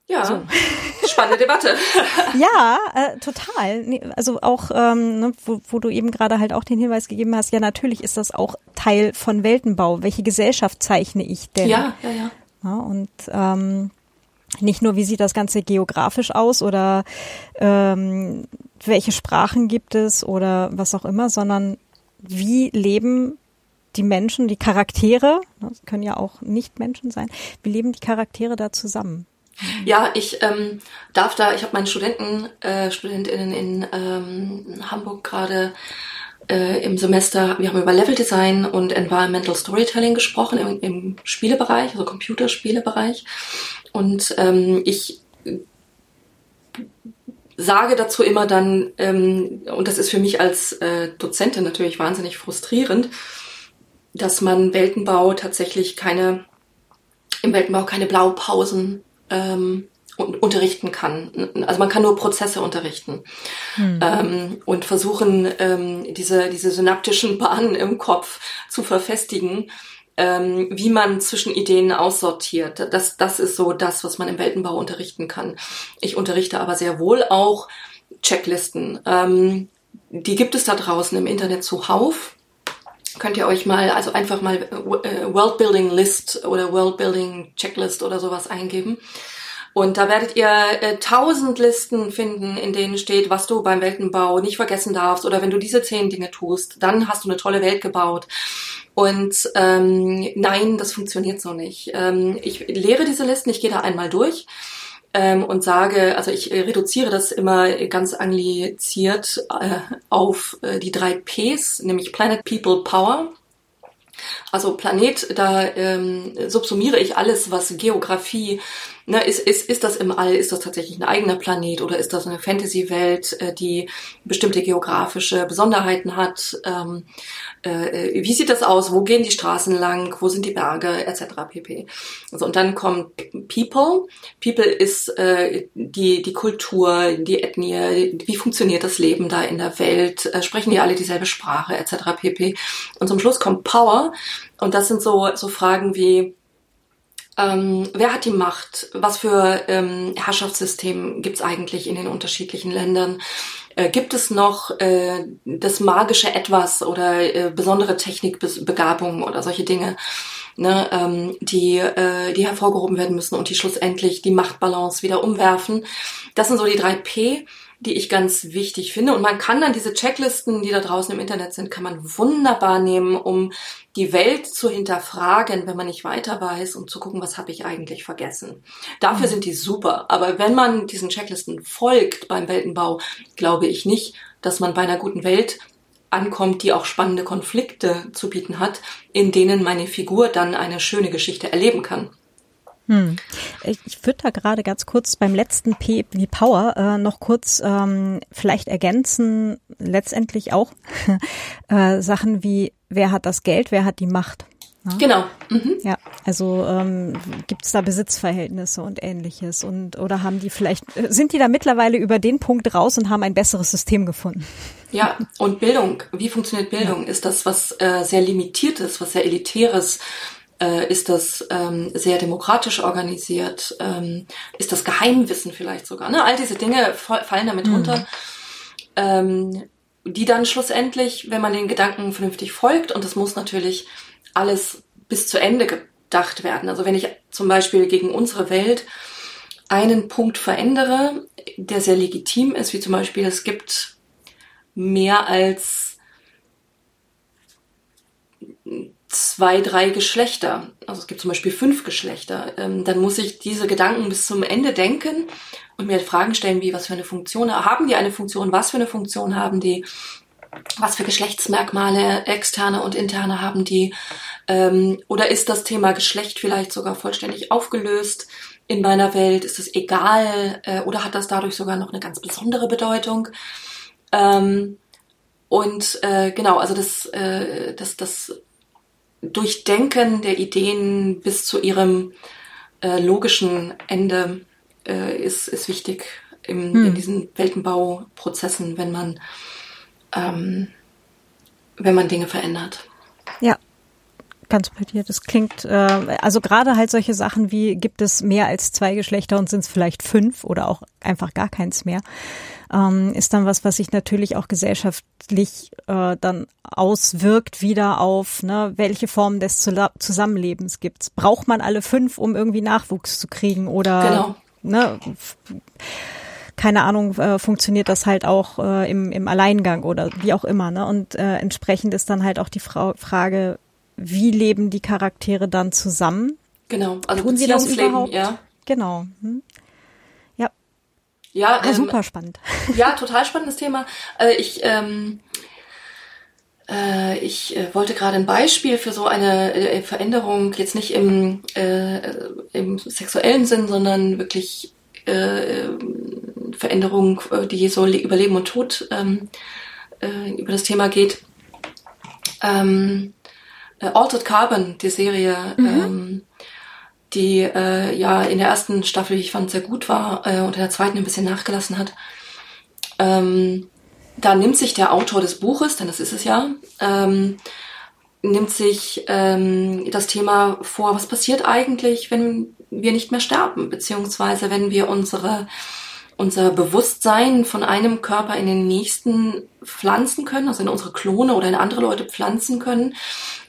Ja, so. spannende Debatte. ja, äh, total. Also auch, ähm, ne, wo, wo du eben gerade halt auch den Hinweis gegeben hast, ja, natürlich ist das auch Teil von Weltenbau. Welche Gesellschaft zeichne ich denn? Ja, ja, ja. ja und ähm, nicht nur, wie sieht das Ganze geografisch aus oder ähm, welche Sprachen gibt es oder was auch immer, sondern wie leben die Menschen, die Charaktere, das ne, können ja auch nicht Menschen sein, wie leben die Charaktere da zusammen? Ja, ich ähm, darf da, ich habe meinen Studenten, äh, Studentinnen in ähm, Hamburg gerade äh, im Semester, wir haben über Level Design und Environmental Storytelling gesprochen im, im Spielebereich, also Computerspielebereich. Und ähm, ich sage dazu immer dann, ähm, und das ist für mich als äh, Dozentin natürlich wahnsinnig frustrierend, dass man Weltenbau tatsächlich keine, im Weltenbau keine Blaupausen ähm, unterrichten kann. Also man kann nur Prozesse unterrichten hm. ähm, und versuchen, ähm, diese, diese synaptischen Bahnen im Kopf zu verfestigen, ähm, wie man zwischen Ideen aussortiert. Das, das ist so das, was man im Weltenbau unterrichten kann. Ich unterrichte aber sehr wohl auch Checklisten. Ähm, die gibt es da draußen im Internet zuhauf. Könnt ihr euch mal, also einfach mal äh, Worldbuilding List oder Worldbuilding Checklist oder sowas eingeben. Und da werdet ihr äh, tausend Listen finden, in denen steht, was du beim Weltenbau nicht vergessen darfst. Oder wenn du diese zehn Dinge tust, dann hast du eine tolle Welt gebaut. Und ähm, nein, das funktioniert so nicht. Ähm, ich lehre diese Listen, ich gehe da einmal durch ähm, und sage, also ich äh, reduziere das immer ganz angliziert äh, auf äh, die drei Ps, nämlich Planet, People, Power. Also Planet, da ähm, subsumiere ich alles, was Geografie, Ne, ist, ist, ist das im All, ist das tatsächlich ein eigener Planet oder ist das eine Fantasy-Welt, äh, die bestimmte geografische Besonderheiten hat? Ähm, äh, wie sieht das aus? Wo gehen die Straßen lang? Wo sind die Berge? Etc. pp. Also, und dann kommt People. People ist äh, die, die Kultur, die Ethnie, wie funktioniert das Leben da in der Welt? Äh, sprechen die alle dieselbe Sprache? Etc. pp. Und zum Schluss kommt Power. Und das sind so, so Fragen wie, ähm, wer hat die Macht? Was für ähm, Herrschaftssystem gibt es eigentlich in den unterschiedlichen Ländern? Äh, gibt es noch äh, das magische Etwas oder äh, besondere Technikbegabungen oder solche Dinge, ne, ähm, die, äh, die hervorgehoben werden müssen und die schlussendlich die Machtbalance wieder umwerfen? Das sind so die drei P die ich ganz wichtig finde. Und man kann dann diese Checklisten, die da draußen im Internet sind, kann man wunderbar nehmen, um die Welt zu hinterfragen, wenn man nicht weiter weiß und zu gucken, was habe ich eigentlich vergessen. Dafür mhm. sind die super. Aber wenn man diesen Checklisten folgt beim Weltenbau, glaube ich nicht, dass man bei einer guten Welt ankommt, die auch spannende Konflikte zu bieten hat, in denen meine Figur dann eine schöne Geschichte erleben kann. Hm. Ich würde da gerade ganz kurz beim letzten P wie Power äh, noch kurz ähm, vielleicht ergänzen, letztendlich auch äh, Sachen wie, wer hat das Geld, wer hat die Macht. Ja? Genau. Mhm. Ja, also ähm, gibt es da Besitzverhältnisse und ähnliches und oder haben die vielleicht sind die da mittlerweile über den Punkt raus und haben ein besseres System gefunden? Ja, und Bildung. Wie funktioniert Bildung? Ja. Ist das was äh, sehr limitiertes, was sehr elitäres? Äh, ist das ähm, sehr demokratisch organisiert? Ähm, ist das Geheimwissen vielleicht sogar? Ne? All diese Dinge fallen damit mhm. runter, ähm, die dann schlussendlich, wenn man den Gedanken vernünftig folgt, und das muss natürlich alles bis zu Ende gedacht werden. Also wenn ich zum Beispiel gegen unsere Welt einen Punkt verändere, der sehr legitim ist, wie zum Beispiel es gibt mehr als zwei, drei Geschlechter, also es gibt zum Beispiel fünf Geschlechter, ähm, dann muss ich diese Gedanken bis zum Ende denken und mir Fragen stellen, wie, was für eine Funktion haben die eine Funktion, was für eine Funktion haben die, was für Geschlechtsmerkmale externe und interne haben die, ähm, oder ist das Thema Geschlecht vielleicht sogar vollständig aufgelöst in meiner Welt, ist es egal äh, oder hat das dadurch sogar noch eine ganz besondere Bedeutung? Ähm, und äh, genau, also das, äh, das, das Durchdenken der Ideen bis zu ihrem äh, logischen Ende äh, ist, ist wichtig im, hm. in diesen Weltenbauprozessen, wenn man, ähm, wenn man Dinge verändert. Ganz bei dir. Das klingt, äh, also gerade halt solche Sachen wie, gibt es mehr als zwei Geschlechter und sind es vielleicht fünf oder auch einfach gar keins mehr ähm, ist dann was, was sich natürlich auch gesellschaftlich äh, dann auswirkt wieder auf, ne, welche Formen des Zusammenlebens gibt's. Braucht man alle fünf, um irgendwie Nachwuchs zu kriegen oder genau. ne, keine Ahnung, äh, funktioniert das halt auch äh, im, im Alleingang oder wie auch immer. Ne? Und äh, entsprechend ist dann halt auch die Fra Frage, wie leben die Charaktere dann zusammen? Genau, also Tun sie das überhaupt? Ja. Genau. Hm? Ja, ähm, super spannend. Ja, total spannendes Thema. Äh, ich ähm, äh, ich äh, wollte gerade ein Beispiel für so eine äh, Veränderung jetzt nicht im, äh, im sexuellen Sinn, sondern wirklich äh, Veränderung, äh, die so über Leben und Tod ähm, äh, über das Thema geht. Ähm, äh, Altered Carbon, die Serie, mhm. ähm, die äh, ja in der ersten Staffel, ich fand, sehr gut war äh, und in der zweiten ein bisschen nachgelassen hat. Ähm, da nimmt sich der Autor des Buches, denn das ist es ja, ähm, nimmt sich ähm, das Thema vor, was passiert eigentlich, wenn wir nicht mehr sterben, beziehungsweise wenn wir unsere unser Bewusstsein von einem Körper in den nächsten pflanzen können, also in unsere Klone oder in andere Leute pflanzen können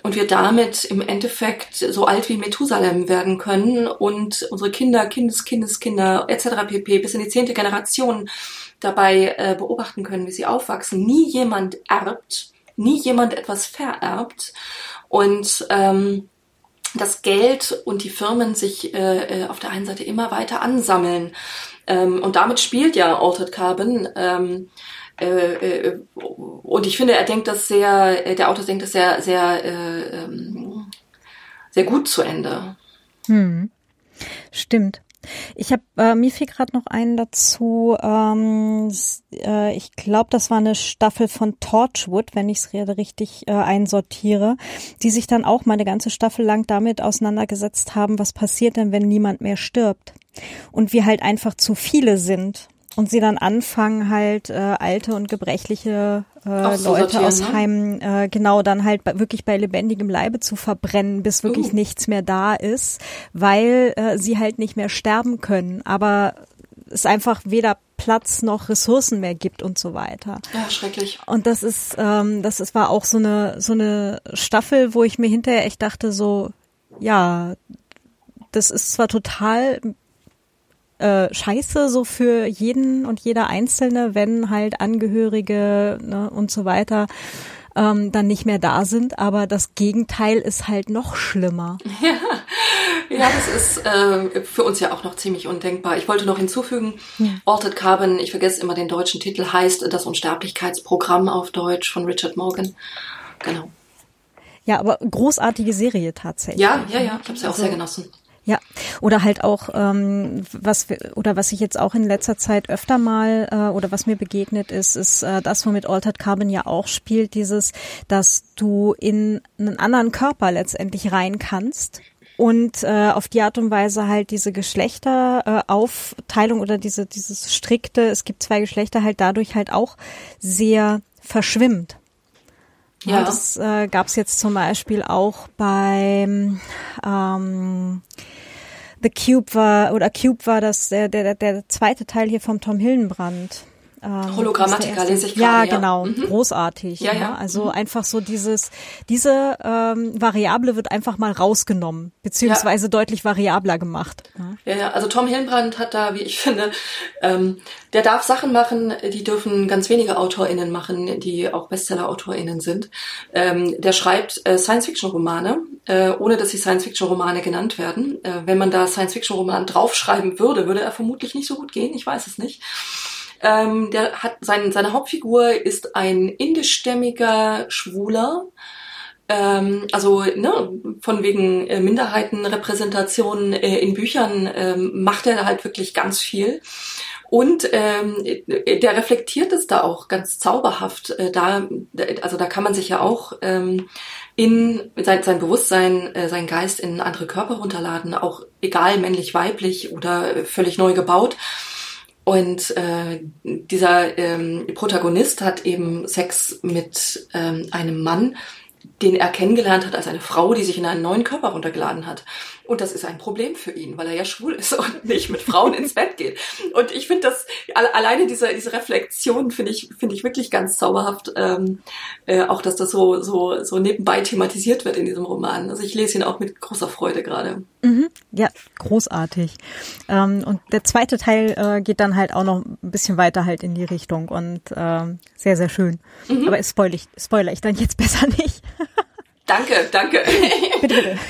und wir damit im Endeffekt so alt wie Methusalem werden können und unsere Kinder, Kindeskindeskinder etc. pp. bis in die zehnte Generation dabei äh, beobachten können, wie sie aufwachsen. Nie jemand erbt, nie jemand etwas vererbt und ähm, das Geld und die Firmen sich äh, äh auf der einen Seite immer weiter ansammeln ähm, und damit spielt ja Altered Carbon. Ähm, äh, äh, und ich finde, er denkt das sehr, der Autor denkt das sehr, sehr, äh, ähm, sehr gut zu Ende. Hm. Stimmt. Ich habe äh, mir fiel gerade noch einen dazu. Ähm, äh, ich glaube, das war eine Staffel von Torchwood, wenn ich es richtig äh, einsortiere, die sich dann auch mal eine ganze Staffel lang damit auseinandergesetzt haben, was passiert denn, wenn niemand mehr stirbt und wir halt einfach zu viele sind und sie dann anfangen halt äh, alte und gebrechliche äh, so Leute aus ne? Heimen äh, genau dann halt bei, wirklich bei lebendigem Leibe zu verbrennen, bis wirklich uh. nichts mehr da ist, weil äh, sie halt nicht mehr sterben können, aber es einfach weder Platz noch Ressourcen mehr gibt und so weiter. Ja, schrecklich. Und das ist, ähm, das ist, war auch so eine so eine Staffel, wo ich mir hinterher echt dachte so, ja, das ist zwar total äh, scheiße so für jeden und jeder Einzelne, wenn halt Angehörige ne, und so weiter ähm, dann nicht mehr da sind. Aber das Gegenteil ist halt noch schlimmer. Ja, ja das ist äh, für uns ja auch noch ziemlich undenkbar. Ich wollte noch hinzufügen, ja. Altered Carbon, ich vergesse immer den deutschen Titel, heißt das Unsterblichkeitsprogramm auf Deutsch von Richard Morgan. Genau. Ja, aber großartige Serie tatsächlich. Ja, ja, ja, ich habe sie auch also, sehr genossen. Ja, oder halt auch ähm, was oder was ich jetzt auch in letzter Zeit öfter mal äh, oder was mir begegnet ist, ist äh, das, womit Altered Carbon ja auch spielt, dieses, dass du in einen anderen Körper letztendlich rein kannst und äh, auf die Art und Weise halt diese Geschlechteraufteilung äh, oder diese dieses strikte, es gibt zwei Geschlechter halt dadurch halt auch sehr verschwimmt. Ja, ja. Das äh, gab es jetzt zum Beispiel auch beim ähm, The Cube war, oder Cube war das, der, der, der zweite Teil hier vom Tom Hillenbrand. Ähm, Hologrammatika lese ich gerade. Ja, genau, mhm. großartig. Ja, ja. ja. Also mhm. einfach so dieses, diese ähm, Variable wird einfach mal rausgenommen, beziehungsweise ja. deutlich variabler gemacht. Ja. ja, also Tom Hillenbrand hat da, wie ich finde, ähm, der darf Sachen machen, die dürfen ganz wenige AutorInnen machen, die auch Bestseller-AutorInnen sind. Ähm, der schreibt äh, Science-Fiction-Romane, äh, ohne dass sie Science-Fiction-Romane genannt werden. Äh, wenn man da Science-Fiction-Roman draufschreiben würde, würde er vermutlich nicht so gut gehen, ich weiß es nicht. Ähm, der hat sein, seine Hauptfigur ist ein indischstämmiger Schwuler. Ähm, also ne, von wegen äh, Minderheitenrepräsentation äh, in Büchern ähm, macht er halt wirklich ganz viel. Und ähm, der reflektiert es da auch ganz zauberhaft. Äh, da, also da kann man sich ja auch ähm, in sein, sein Bewusstsein, äh, sein Geist in andere Körper runterladen, auch egal männlich, weiblich oder völlig neu gebaut. Und äh, dieser ähm, Protagonist hat eben Sex mit ähm, einem Mann, den er kennengelernt hat als eine Frau, die sich in einen neuen Körper runtergeladen hat. Und das ist ein Problem für ihn, weil er ja schwul ist und nicht mit Frauen ins Bett geht. Und ich finde das, alleine diese, diese Reflexion finde ich, finde ich wirklich ganz zauberhaft. Ähm, äh, auch, dass das so, so, so nebenbei thematisiert wird in diesem Roman. Also ich lese ihn auch mit großer Freude gerade. Mhm, ja, großartig. Ähm, und der zweite Teil äh, geht dann halt auch noch ein bisschen weiter halt in die Richtung und ähm, sehr, sehr schön. Mhm. Aber spoiler ich, spoiler ich dann jetzt besser nicht. danke, danke. bitte, bitte.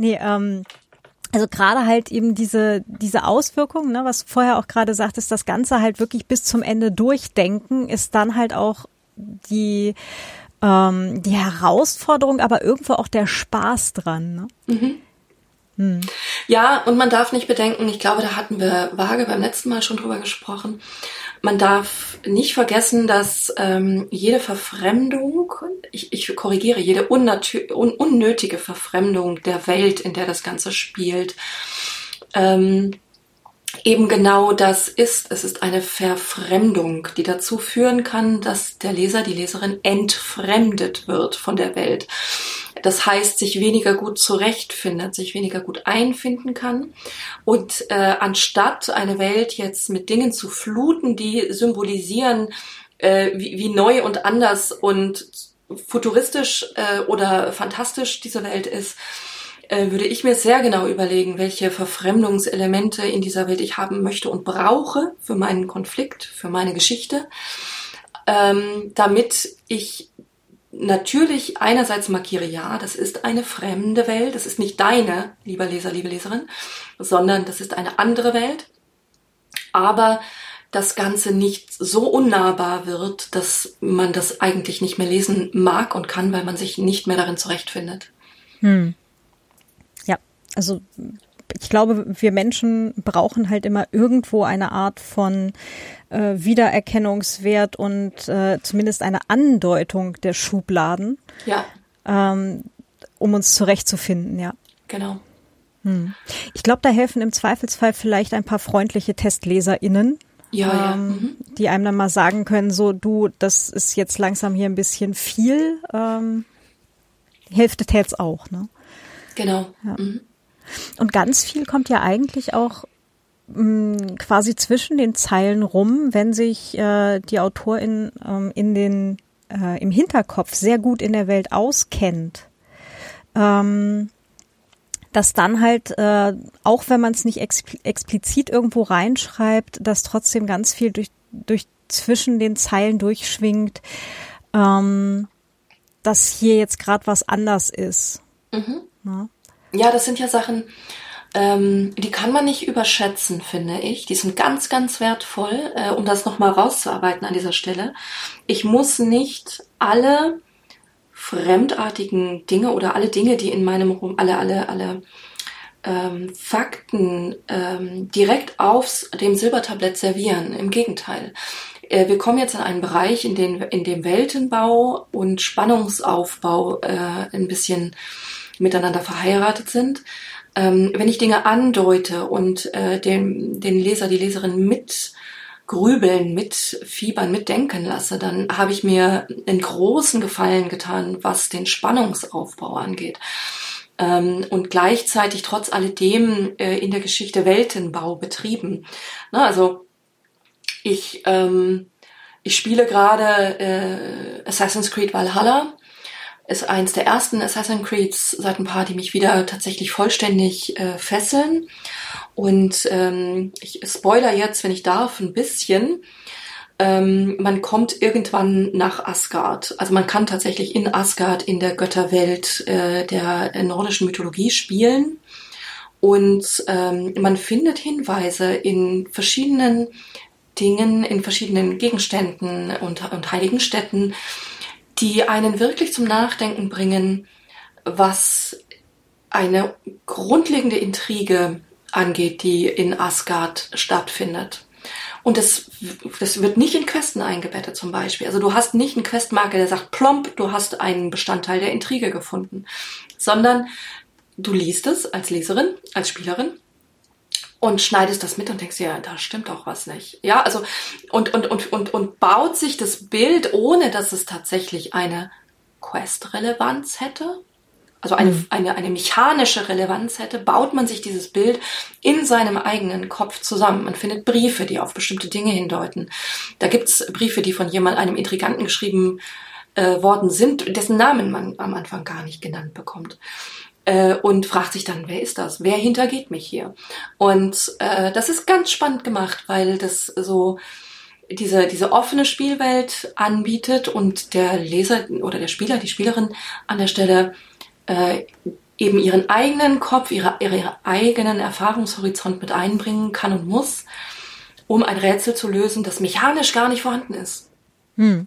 Nee, ähm, also gerade halt eben diese, diese Auswirkungen, ne, was du vorher auch gerade sagtest, das Ganze halt wirklich bis zum Ende durchdenken, ist dann halt auch die, ähm, die Herausforderung, aber irgendwo auch der Spaß dran. Ne? Mhm. Hm. Ja, und man darf nicht bedenken, ich glaube, da hatten wir vage beim letzten Mal schon drüber gesprochen, man darf nicht vergessen, dass ähm, jede Verfremdung, ich, ich korrigiere, jede un unnötige Verfremdung der Welt, in der das Ganze spielt, ähm, eben genau das ist. Es ist eine Verfremdung, die dazu führen kann, dass der Leser, die Leserin entfremdet wird von der Welt. Das heißt, sich weniger gut zurechtfindet, sich weniger gut einfinden kann. Und äh, anstatt eine Welt jetzt mit Dingen zu fluten, die symbolisieren, äh, wie, wie neu und anders und futuristisch äh, oder fantastisch diese Welt ist, äh, würde ich mir sehr genau überlegen, welche Verfremdungselemente in dieser Welt ich haben möchte und brauche für meinen Konflikt, für meine Geschichte, ähm, damit ich natürlich einerseits markiere, ja, das ist eine fremde Welt, das ist nicht deine, lieber Leser, liebe Leserin, sondern das ist eine andere Welt, aber das Ganze nicht so unnahbar wird, dass man das eigentlich nicht mehr lesen mag und kann, weil man sich nicht mehr darin zurechtfindet. Hm. Also ich glaube, wir Menschen brauchen halt immer irgendwo eine Art von äh, Wiedererkennungswert und äh, zumindest eine Andeutung der Schubladen. Ja. Ähm, um uns zurechtzufinden, ja. Genau. Hm. Ich glaube, da helfen im Zweifelsfall vielleicht ein paar freundliche TestleserInnen, ja, ähm, ja. Mhm. die einem dann mal sagen können, so du, das ist jetzt langsam hier ein bisschen viel. Ähm, Hälfte tät's auch, ne? Genau. Ja. Mhm. Und ganz viel kommt ja eigentlich auch mh, quasi zwischen den Zeilen rum, wenn sich äh, die Autorin ähm, in den äh, im Hinterkopf sehr gut in der Welt auskennt. Ähm, dass dann halt, äh, auch wenn man es nicht expl explizit irgendwo reinschreibt, dass trotzdem ganz viel durch, durch zwischen den Zeilen durchschwingt, ähm, dass hier jetzt gerade was anders ist. Mhm. Ja. Ja, das sind ja Sachen, ähm, die kann man nicht überschätzen, finde ich. Die sind ganz, ganz wertvoll, äh, um das nochmal rauszuarbeiten an dieser Stelle. Ich muss nicht alle fremdartigen Dinge oder alle Dinge, die in meinem Rum, alle, alle, alle ähm, Fakten ähm, direkt aufs dem Silbertablett servieren. Im Gegenteil. Äh, wir kommen jetzt in einen Bereich, in, den, in dem Weltenbau und Spannungsaufbau äh, ein bisschen miteinander verheiratet sind. Ähm, wenn ich Dinge andeute und äh, den, den Leser, die Leserin mit grübeln, mit fiebern, mitdenken lasse, dann habe ich mir einen großen Gefallen getan, was den Spannungsaufbau angeht. Ähm, und gleichzeitig trotz alledem äh, in der Geschichte Weltenbau betrieben. Na, also ich, ähm, ich spiele gerade äh, Assassin's Creed Valhalla ist eins der ersten Assassin's Creeds seit ein paar, die mich wieder tatsächlich vollständig äh, fesseln. Und ähm, ich spoiler jetzt, wenn ich darf, ein bisschen. Ähm, man kommt irgendwann nach Asgard. Also man kann tatsächlich in Asgard in der Götterwelt äh, der nordischen Mythologie spielen. Und ähm, man findet Hinweise in verschiedenen Dingen, in verschiedenen Gegenständen und, und heiligen Städten, die einen wirklich zum Nachdenken bringen, was eine grundlegende Intrige angeht, die in Asgard stattfindet. Und das, das wird nicht in Questen eingebettet zum Beispiel. Also du hast nicht einen Questmarker, der sagt, plomp, du hast einen Bestandteil der Intrige gefunden, sondern du liest es als Leserin, als Spielerin und schneidest das mit und denkst, ja, da stimmt auch was nicht. Ja, also und und und und und baut sich das Bild, ohne dass es tatsächlich eine Quest-Relevanz hätte, also eine, mhm. eine, eine mechanische Relevanz hätte, baut man sich dieses Bild in seinem eigenen Kopf zusammen. Man findet Briefe, die auf bestimmte Dinge hindeuten. Da gibt's Briefe, die von jemand, einem Intriganten geschrieben äh, worden sind, dessen Namen man am Anfang gar nicht genannt bekommt äh, und fragt sich dann, wer ist das? Wer hintergeht mich hier? Und äh, das ist ganz spannend gemacht, weil das so diese, diese offene Spielwelt anbietet und der Leser oder der Spieler, die Spielerin an der Stelle äh, eben ihren eigenen Kopf, ihre, ihre eigenen Erfahrungshorizont mit einbringen kann und muss, um ein Rätsel zu lösen, das mechanisch gar nicht vorhanden ist. Hm.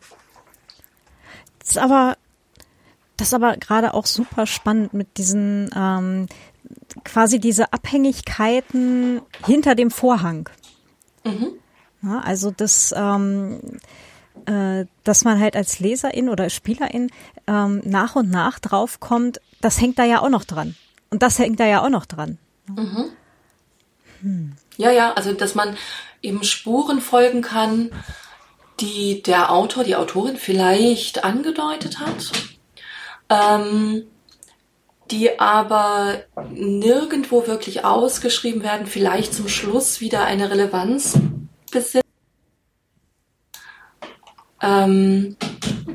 Das ist aber das ist aber gerade auch super spannend mit diesen ähm, quasi diese Abhängigkeiten hinter dem Vorhang. Mhm. Ja, also das, ähm, äh, dass man halt als Leserin oder Spielerin ähm, nach und nach draufkommt, das hängt da ja auch noch dran. Und das hängt da ja auch noch dran. Mhm. Hm. Ja, ja, also dass man eben Spuren folgen kann, die der Autor, die Autorin vielleicht angedeutet hat ähm, die aber nirgendwo wirklich ausgeschrieben werden, vielleicht zum Schluss wieder eine Relevanz besitzen. Ähm,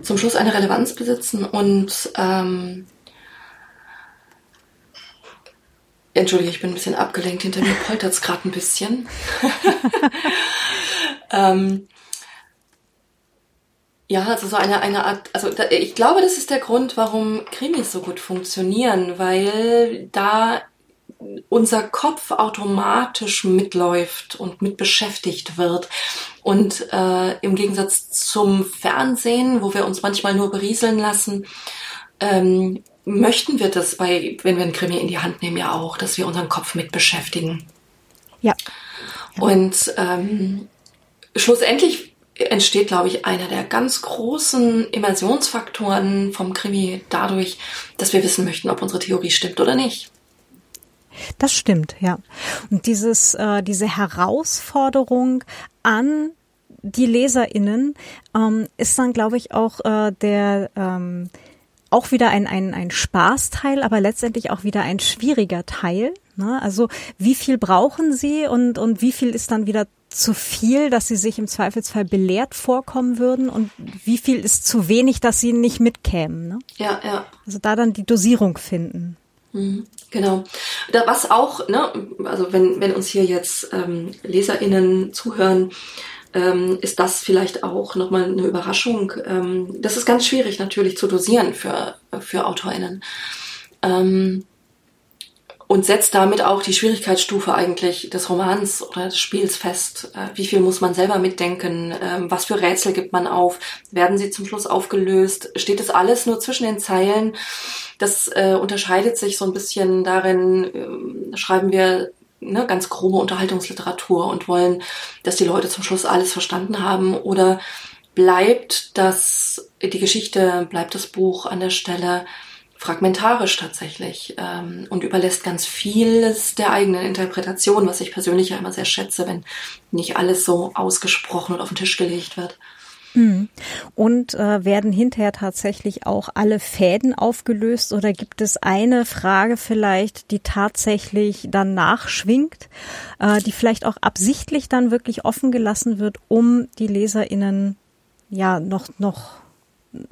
zum Schluss eine Relevanz besitzen und ähm, Entschuldige, ich bin ein bisschen abgelenkt, hinter mir poltert es gerade ein bisschen. ähm, ja, also so eine, eine Art, also da, ich glaube, das ist der Grund, warum Krimis so gut funktionieren, weil da unser Kopf automatisch mitläuft und mit beschäftigt wird. Und äh, im Gegensatz zum Fernsehen, wo wir uns manchmal nur berieseln lassen, ähm, möchten wir das bei, wenn wir einen Krimi in die Hand nehmen, ja auch, dass wir unseren Kopf mit beschäftigen. Ja. ja. Und ähm, schlussendlich entsteht, glaube ich, einer der ganz großen Immersionsfaktoren vom Krimi dadurch, dass wir wissen möchten, ob unsere Theorie stimmt oder nicht. Das stimmt, ja. Und dieses, äh, diese Herausforderung an die LeserInnen ähm, ist dann, glaube ich, auch äh, der ähm, auch wieder ein, ein, ein Spaßteil, aber letztendlich auch wieder ein schwieriger Teil. Ne? Also wie viel brauchen sie und, und wie viel ist dann wieder zu viel, dass sie sich im Zweifelsfall belehrt vorkommen würden und wie viel ist zu wenig, dass sie nicht mitkämen. Ne? Ja, ja. Also da dann die Dosierung finden. Mhm, genau. Da, was auch, ne, also wenn, wenn uns hier jetzt ähm, LeserInnen zuhören, ähm, ist das vielleicht auch nochmal eine Überraschung. Ähm, das ist ganz schwierig natürlich zu dosieren für, für AutorInnen. Ähm, und setzt damit auch die Schwierigkeitsstufe eigentlich des Romans oder des Spiels fest. Äh, wie viel muss man selber mitdenken? Ähm, was für Rätsel gibt man auf? Werden sie zum Schluss aufgelöst? Steht es alles nur zwischen den Zeilen? Das äh, unterscheidet sich so ein bisschen darin, äh, schreiben wir ne, ganz grobe Unterhaltungsliteratur und wollen, dass die Leute zum Schluss alles verstanden haben oder bleibt das, die Geschichte, bleibt das Buch an der Stelle fragmentarisch tatsächlich ähm, und überlässt ganz vieles der eigenen Interpretation, was ich persönlich ja immer sehr schätze, wenn nicht alles so ausgesprochen und auf den Tisch gelegt wird. Mhm. Und äh, werden hinterher tatsächlich auch alle Fäden aufgelöst oder gibt es eine Frage vielleicht, die tatsächlich dann nachschwingt, äh, die vielleicht auch absichtlich dann wirklich offen gelassen wird, um die LeserInnen ja noch, noch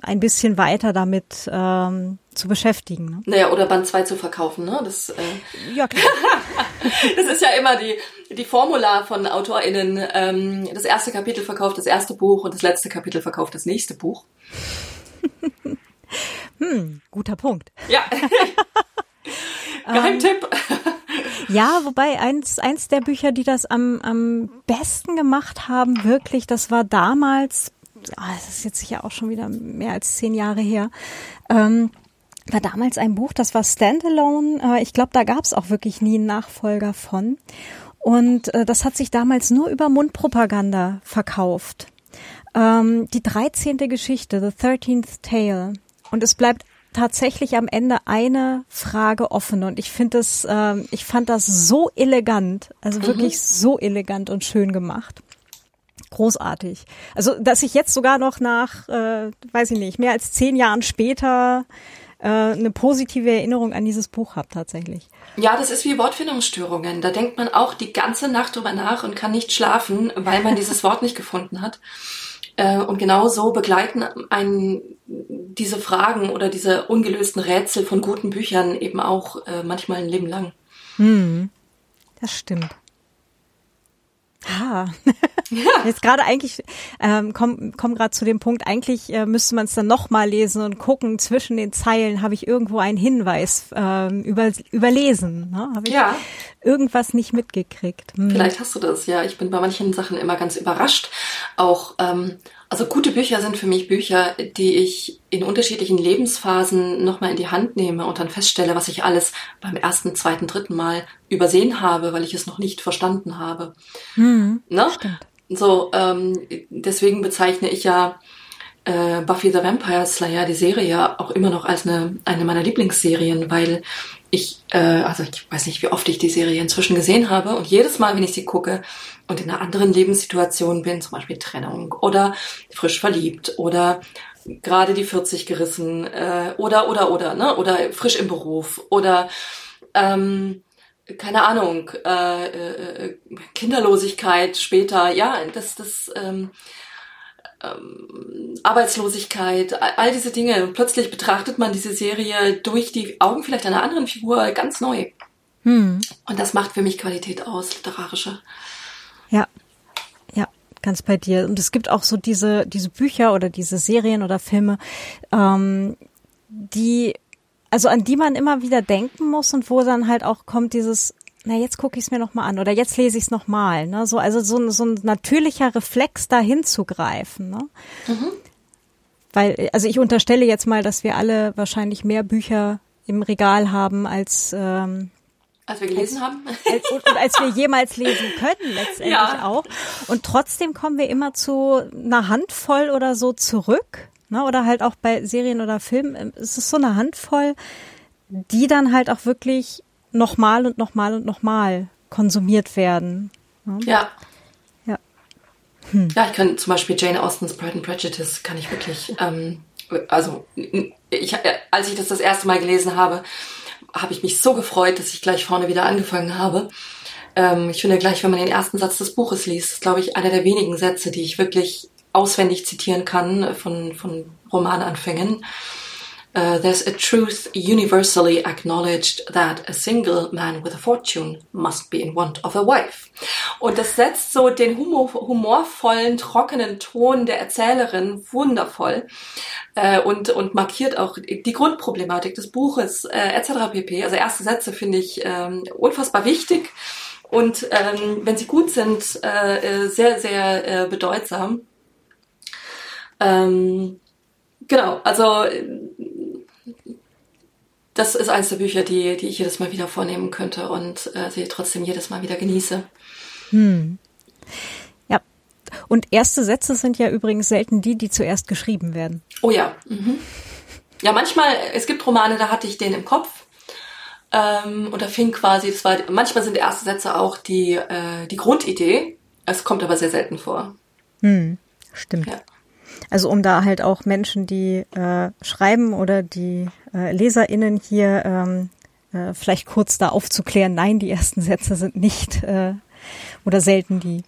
ein bisschen weiter damit ähm, zu beschäftigen. Ne? Naja, oder Band 2 zu verkaufen, ne? Das, äh, ja, klar. das ist ja immer die, die Formula von AutorInnen. Ähm, das erste Kapitel verkauft das erste Buch und das letzte Kapitel verkauft das nächste Buch. hm, guter Punkt. Ja. Geheimtipp. Ja, wobei eins, eins der Bücher, die das am, am besten gemacht haben, wirklich, das war damals ah, das ist jetzt sicher auch schon wieder mehr als zehn Jahre her, ähm, war damals ein Buch, das war Standalone. Äh, ich glaube, da gab es auch wirklich nie einen Nachfolger von. Und äh, das hat sich damals nur über Mundpropaganda verkauft. Ähm, die 13. Geschichte, The 13th Tale. Und es bleibt tatsächlich am Ende eine Frage offen und ich finde es, äh, ich fand das so elegant, also mhm. wirklich so elegant und schön gemacht großartig. Also, dass ich jetzt sogar noch nach, äh, weiß ich nicht, mehr als zehn Jahren später äh, eine positive Erinnerung an dieses Buch habe tatsächlich. Ja, das ist wie Wortfindungsstörungen. Da denkt man auch die ganze Nacht drüber nach und kann nicht schlafen, weil man dieses Wort nicht gefunden hat. Äh, und genau so begleiten einen diese Fragen oder diese ungelösten Rätsel von guten Büchern eben auch äh, manchmal ein Leben lang. Hm, das stimmt. Ah, ja. jetzt gerade eigentlich ähm, komm, komm gerade zu dem Punkt. Eigentlich äh, müsste man es dann noch mal lesen und gucken. Zwischen den Zeilen habe ich irgendwo einen Hinweis ähm, über, überlesen. Ne? Habe ich ja. irgendwas nicht mitgekriegt? Hm. Vielleicht hast du das. Ja, ich bin bei manchen Sachen immer ganz überrascht. Auch ähm, also gute Bücher sind für mich Bücher, die ich in unterschiedlichen Lebensphasen nochmal in die Hand nehme und dann feststelle, was ich alles beim ersten, zweiten, dritten Mal übersehen habe, weil ich es noch nicht verstanden habe. Hm, ne? So, ähm, deswegen bezeichne ich ja äh, Buffy the Vampire Slayer, die Serie, ja auch immer noch als eine, eine meiner Lieblingsserien, weil ich, äh, also ich weiß nicht, wie oft ich die Serie inzwischen gesehen habe und jedes Mal, wenn ich sie gucke und in einer anderen Lebenssituation bin, zum Beispiel Trennung oder frisch verliebt oder gerade die 40 gerissen äh, oder oder oder ne oder frisch im Beruf oder ähm, keine Ahnung äh, äh, Kinderlosigkeit später ja das das ähm, ähm, Arbeitslosigkeit, all diese Dinge. Plötzlich betrachtet man diese Serie durch die Augen vielleicht einer anderen Figur ganz neu. Hm. Und das macht für mich Qualität aus, literarische. Ja, ja, ganz bei dir. Und es gibt auch so diese, diese Bücher oder diese Serien oder Filme, ähm, die, also an die man immer wieder denken muss und wo dann halt auch kommt dieses, na jetzt gucke ich es mir noch mal an oder jetzt lese ich es noch mal. Ne? So, also so, so ein natürlicher Reflex, da hinzugreifen. Ne? Mhm. weil, also ich unterstelle jetzt mal, dass wir alle wahrscheinlich mehr Bücher im Regal haben als ähm, als wir gelesen als, haben. Als, und, und, als wir jemals lesen können, letztendlich ja. auch. Und trotzdem kommen wir immer zu einer Handvoll oder so zurück. Ne? Oder halt auch bei Serien oder Filmen. Es ist so eine Handvoll, die dann halt auch wirklich nochmal und nochmal und nochmal konsumiert werden. Ne? Ja. Ja. Hm. Ja, ich kann zum Beispiel Jane Austens Pride and Prejudice kann ich wirklich, ähm, also ich, als ich das das erste Mal gelesen habe, habe ich mich so gefreut, dass ich gleich vorne wieder angefangen habe. Ähm, ich finde gleich, wenn man den ersten Satz des Buches liest, ist, glaube ich, einer der wenigen Sätze, die ich wirklich auswendig zitieren kann von, von Romananfängen. Uh, there's a truth universally acknowledged that a single man with a fortune must be in want of a wife. Und das setzt so den humor humorvollen, trockenen Ton der Erzählerin wundervoll äh, und, und markiert auch die Grundproblematik des Buches äh, etc. pp. Also erste Sätze finde ich ähm, unfassbar wichtig und ähm, wenn sie gut sind, äh sehr, sehr äh, bedeutsam. Ähm, genau, also das ist eines der Bücher, die, die ich jedes Mal wieder vornehmen könnte und äh, sie trotzdem jedes Mal wieder genieße. Hm. Ja. Und erste Sätze sind ja übrigens selten die, die zuerst geschrieben werden. Oh ja. Mhm. Ja, manchmal, es gibt Romane, da hatte ich den im Kopf. Ähm, und da fing quasi, das war, manchmal sind erste Sätze auch die, äh, die Grundidee. Es kommt aber sehr selten vor. Hm, stimmt. Ja. Also um da halt auch Menschen, die äh, schreiben oder die äh, LeserInnen hier ähm, äh, vielleicht kurz da aufzuklären, nein, die ersten Sätze sind nicht äh, oder selten die,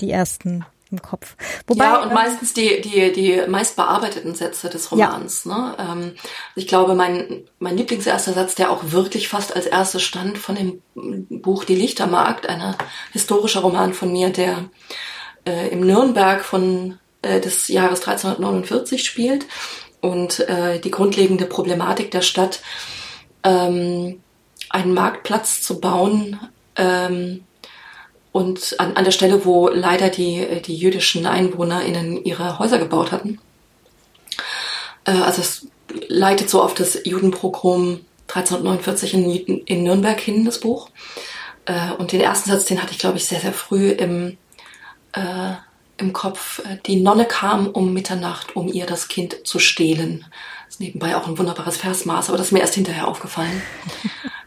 die ersten im Kopf. Wobei, ja, und ähm, meistens die, die, die meist bearbeiteten Sätze des Romans. Ja. Ne? Ähm, ich glaube, mein, mein Lieblingserster Satz, der auch wirklich fast als erstes stand von dem Buch Die Lichtermarkt, ein historischer Roman von mir, der äh, im Nürnberg von äh, des Jahres 1349 spielt und äh, die grundlegende Problematik der Stadt, ähm, einen Marktplatz zu bauen ähm, und an, an der Stelle, wo leider die, die jüdischen EinwohnerInnen ihre Häuser gebaut hatten. Äh, also es leitet so auf das Judenprogramm 1349 in, in Nürnberg hin, das Buch. Äh, und den ersten Satz, den hatte ich, glaube ich, sehr, sehr früh im äh, im Kopf, äh, die Nonne kam um Mitternacht, um ihr das Kind zu stehlen. Das ist nebenbei auch ein wunderbares Versmaß, aber das ist mir erst hinterher aufgefallen.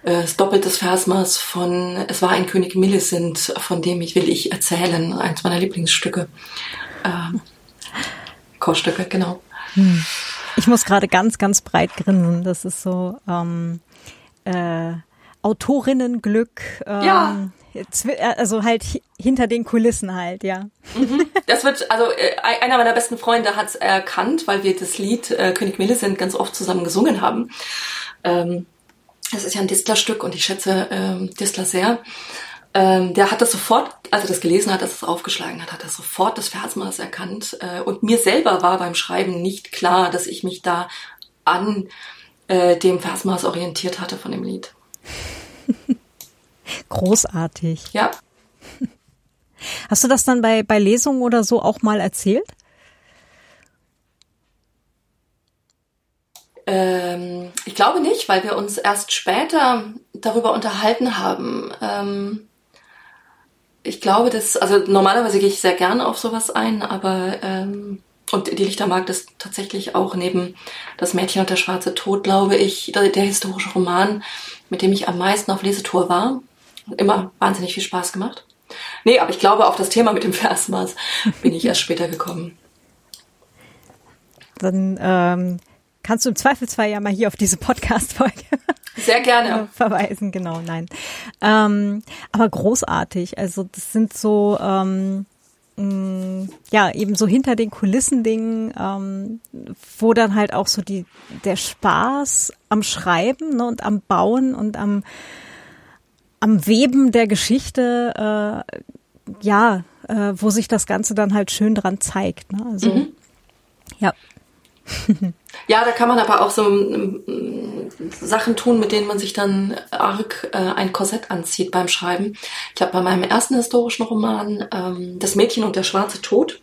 Äh, das doppeltes Versmaß von Es war ein König Millicent, von dem ich will ich erzählen, eins meiner Lieblingsstücke. Ähm, Chorstücke, genau. Hm. Ich muss gerade ganz, ganz breit grinsen. Das ist so ähm, äh, Autorinnenglück. Ähm, ja äh, also halt hinter den Kulissen halt, ja. Mhm. Das wird, also äh, einer meiner besten Freunde hat es erkannt, weil wir das Lied äh, König Millicent ganz oft zusammen gesungen haben. Ähm, das ist ja ein Distler-Stück und ich schätze ähm, Distler sehr. Ähm, der hat das sofort, als er das gelesen hat, als er es aufgeschlagen hat, hat er sofort das Versmaß erkannt. Äh, und mir selber war beim Schreiben nicht klar, dass ich mich da an äh, dem Versmaß orientiert hatte von dem Lied. Großartig. Ja. Hast du das dann bei, bei Lesungen oder so auch mal erzählt? Ähm, ich glaube nicht, weil wir uns erst später darüber unterhalten haben. Ähm, ich glaube, dass, also normalerweise gehe ich sehr gerne auf sowas ein, aber ähm, und die Lichtermarkt ist tatsächlich auch neben Das Mädchen und der schwarze Tod, glaube ich, der, der historische Roman, mit dem ich am meisten auf Lesetour war immer wahnsinnig viel Spaß gemacht. Nee, aber ich glaube, auf das Thema mit dem Versmaß bin ich erst später gekommen. Dann ähm, kannst du im Zweifelsfall ja mal hier auf diese Podcast-Folge sehr gerne verweisen. Genau, nein. Ähm, aber großartig. Also das sind so ähm, mm, ja eben so hinter den Kulissen Dingen, ähm, wo dann halt auch so die der Spaß am Schreiben ne, und am Bauen und am am Weben der Geschichte, äh, ja, äh, wo sich das Ganze dann halt schön dran zeigt. Ne? Also, mhm. ja. ja, da kann man aber auch so ähm, Sachen tun, mit denen man sich dann arg äh, ein Korsett anzieht beim Schreiben. Ich habe bei meinem ersten historischen Roman, ähm, Das Mädchen und der schwarze Tod,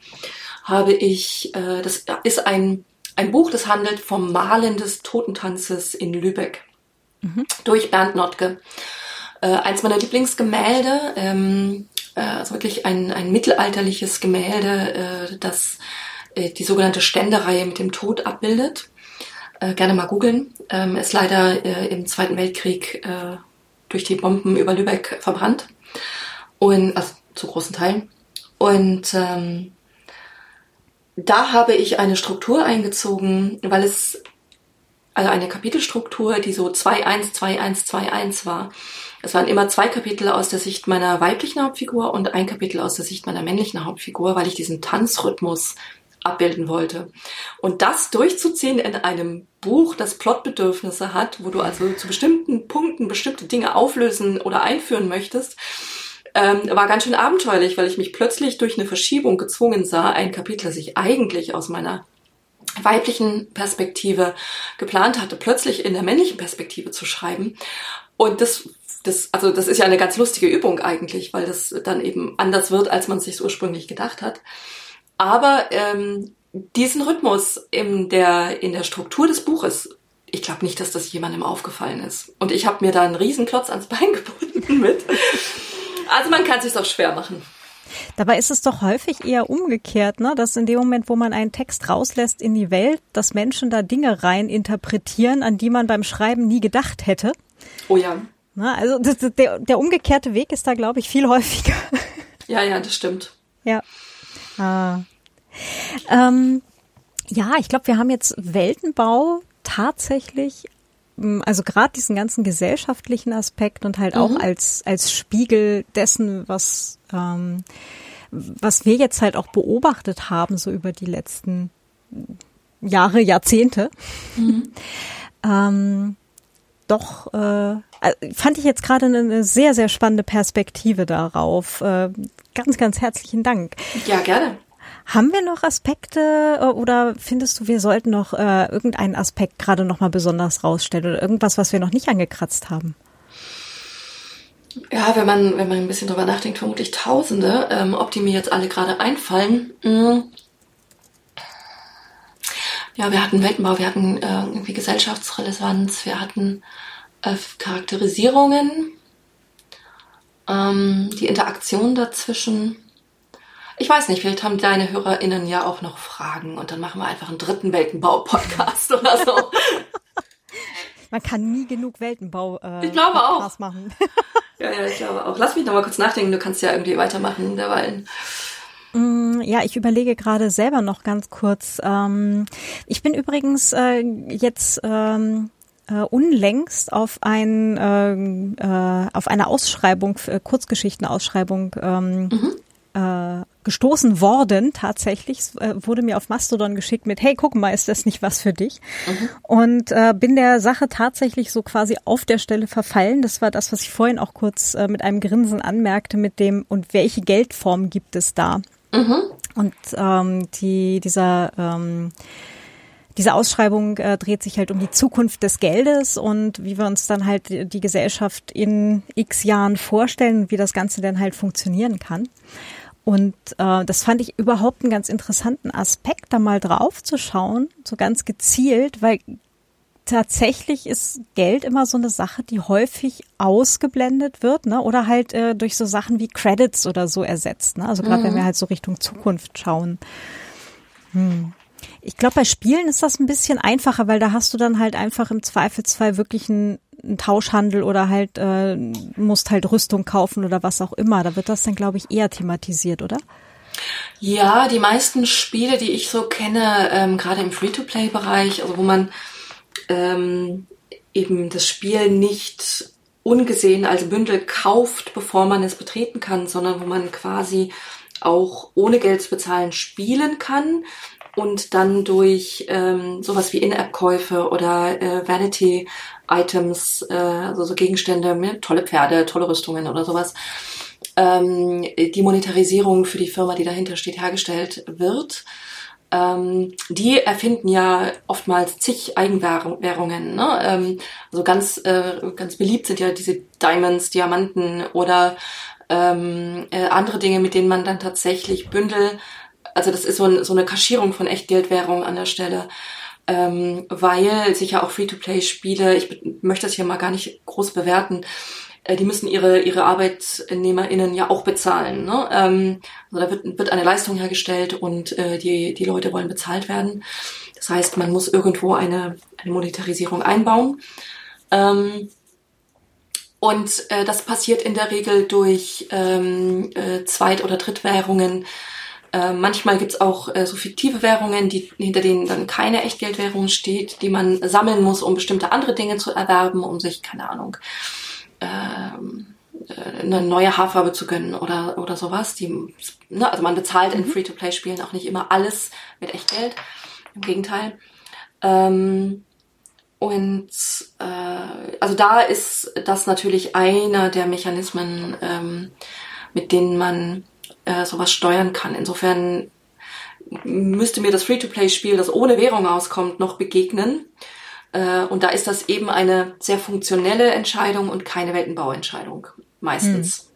habe ich, äh, das ist ein ein Buch, das handelt vom Malen des Totentanzes in Lübeck mhm. durch Bernd Notke. Äh, eins meiner Lieblingsgemälde, ähm, äh, also wirklich ein, ein mittelalterliches Gemälde, äh, das äh, die sogenannte Ständereihe mit dem Tod abbildet. Äh, gerne mal googeln. Ähm, ist leider äh, im Zweiten Weltkrieg äh, durch die Bomben über Lübeck verbrannt. Und, also zu großen Teilen. Und ähm, da habe ich eine Struktur eingezogen, weil es also eine Kapitelstruktur, die so 2-1, 2-1, 2-1 war. Es waren immer zwei Kapitel aus der Sicht meiner weiblichen Hauptfigur und ein Kapitel aus der Sicht meiner männlichen Hauptfigur, weil ich diesen Tanzrhythmus abbilden wollte. Und das durchzuziehen in einem Buch, das Plotbedürfnisse hat, wo du also zu bestimmten Punkten bestimmte Dinge auflösen oder einführen möchtest, ähm, war ganz schön abenteuerlich, weil ich mich plötzlich durch eine Verschiebung gezwungen sah, ein Kapitel, das ich eigentlich aus meiner weiblichen Perspektive geplant hatte, plötzlich in der männlichen Perspektive zu schreiben. Und das, das, also das ist ja eine ganz lustige Übung eigentlich, weil das dann eben anders wird, als man sich ursprünglich gedacht hat. Aber ähm, diesen Rhythmus in der, in der Struktur des Buches, ich glaube nicht, dass das jemandem aufgefallen ist. Und ich habe mir da einen Riesenklotz ans Bein gebunden mit. Also man kann es sich doch schwer machen. Dabei ist es doch häufig eher umgekehrt, ne? dass in dem Moment, wo man einen Text rauslässt in die Welt, dass Menschen da Dinge rein interpretieren, an die man beim Schreiben nie gedacht hätte. Oh ja. Na, also das, der, der umgekehrte Weg ist da, glaube ich, viel häufiger. Ja, ja, das stimmt. Ja. Ah. Ähm, ja, ich glaube, wir haben jetzt Weltenbau tatsächlich also gerade diesen ganzen gesellschaftlichen Aspekt und halt mhm. auch als als Spiegel dessen, was ähm, was wir jetzt halt auch beobachtet haben so über die letzten Jahre, Jahrzehnte. Mhm. ähm, doch äh, äh, fand ich jetzt gerade eine sehr sehr spannende Perspektive darauf. Äh, ganz ganz herzlichen Dank. Ja gerne. Haben wir noch Aspekte äh, oder findest du, wir sollten noch äh, irgendeinen Aspekt gerade noch mal besonders rausstellen oder irgendwas, was wir noch nicht angekratzt haben? Ja, wenn man, wenn man ein bisschen drüber nachdenkt, vermutlich Tausende, ähm, ob die mir jetzt alle gerade einfallen. Mhm. Ja, wir hatten Weltenbau, wir hatten äh, irgendwie Gesellschaftsrelevanz, wir hatten äh, Charakterisierungen, ähm, die Interaktion dazwischen. Ich weiß nicht, vielleicht haben deine HörerInnen ja auch noch Fragen und dann machen wir einfach einen dritten Weltenbau-Podcast oder so. Man kann nie genug Weltenbau äh, ich glaube auch. machen. ja, ja, ich glaube auch. Lass mich noch mal kurz nachdenken, du kannst ja irgendwie weitermachen derweil. Mm, ja, ich überlege gerade selber noch ganz kurz. Ähm, ich bin übrigens äh, jetzt ähm, äh, unlängst auf ein äh, auf eine Ausschreibung, Kurzgeschichtenausschreibung ähm, mhm gestoßen worden tatsächlich. Es wurde mir auf Mastodon geschickt mit, hey, guck mal, ist das nicht was für dich? Mhm. Und äh, bin der Sache tatsächlich so quasi auf der Stelle verfallen. Das war das, was ich vorhin auch kurz äh, mit einem Grinsen anmerkte, mit dem, und welche Geldform gibt es da? Mhm. Und ähm, die, dieser ähm, diese Ausschreibung äh, dreht sich halt um die Zukunft des Geldes und wie wir uns dann halt die Gesellschaft in x Jahren vorstellen, wie das Ganze dann halt funktionieren kann. Und äh, das fand ich überhaupt einen ganz interessanten Aspekt, da mal drauf zu schauen, so ganz gezielt, weil tatsächlich ist Geld immer so eine Sache, die häufig ausgeblendet wird, ne? Oder halt äh, durch so Sachen wie Credits oder so ersetzt. Ne? Also gerade mhm. wenn wir halt so Richtung Zukunft schauen. Hm. Ich glaube, bei Spielen ist das ein bisschen einfacher, weil da hast du dann halt einfach im Zweifelsfall wirklich einen, einen Tauschhandel oder halt äh, musst halt Rüstung kaufen oder was auch immer. Da wird das dann, glaube ich, eher thematisiert, oder? Ja, die meisten Spiele, die ich so kenne, ähm, gerade im Free-to-Play-Bereich, also wo man ähm, eben das Spiel nicht ungesehen als Bündel kauft, bevor man es betreten kann, sondern wo man quasi auch ohne Geld zu bezahlen spielen kann und dann durch ähm, sowas wie In-App-Käufe oder äh, Vanity-Items, äh, also so Gegenstände, ne, tolle Pferde, tolle Rüstungen oder sowas, ähm, die Monetarisierung für die Firma, die dahinter steht, hergestellt wird. Ähm, die erfinden ja oftmals zig Eigenwährungen. Ne? Ähm, also ganz, äh, ganz beliebt sind ja diese Diamonds, Diamanten oder ähm, äh, andere Dinge, mit denen man dann tatsächlich Bündel also das ist so, ein, so eine Kaschierung von Echtgeldwährung an der Stelle. ähm, weil sich ja auch Free-to-Play-Spiele, ich möchte das hier mal gar nicht groß bewerten, äh, die müssen ihre, ihre ArbeitnehmerInnen ja auch bezahlen. Ne? Ähm, also da wird, wird eine Leistung hergestellt und äh, die, die Leute wollen bezahlt werden. Das heißt, man muss irgendwo eine, eine Monetarisierung einbauen. Ähm, und äh, das passiert in der Regel durch ähm, äh, Zweit- oder Drittwährungen. Äh, manchmal gibt's auch äh, so fiktive Währungen, die, hinter denen dann keine Echtgeldwährung steht, die man sammeln muss, um bestimmte andere Dinge zu erwerben, um sich, keine Ahnung, eine neue Haarfarbe zu gönnen oder, oder sowas. Die, ne, also man bezahlt in mhm. Free-to-Play-Spielen auch nicht immer alles mit Echtgeld. Im Gegenteil. Ähm, und äh, also da ist das natürlich einer der Mechanismen, ähm, mit denen man äh, sowas steuern kann. Insofern müsste mir das Free-to-Play-Spiel, das ohne Währung auskommt, noch begegnen. Äh, und da ist das eben eine sehr funktionelle Entscheidung und keine Weltenbauentscheidung meistens.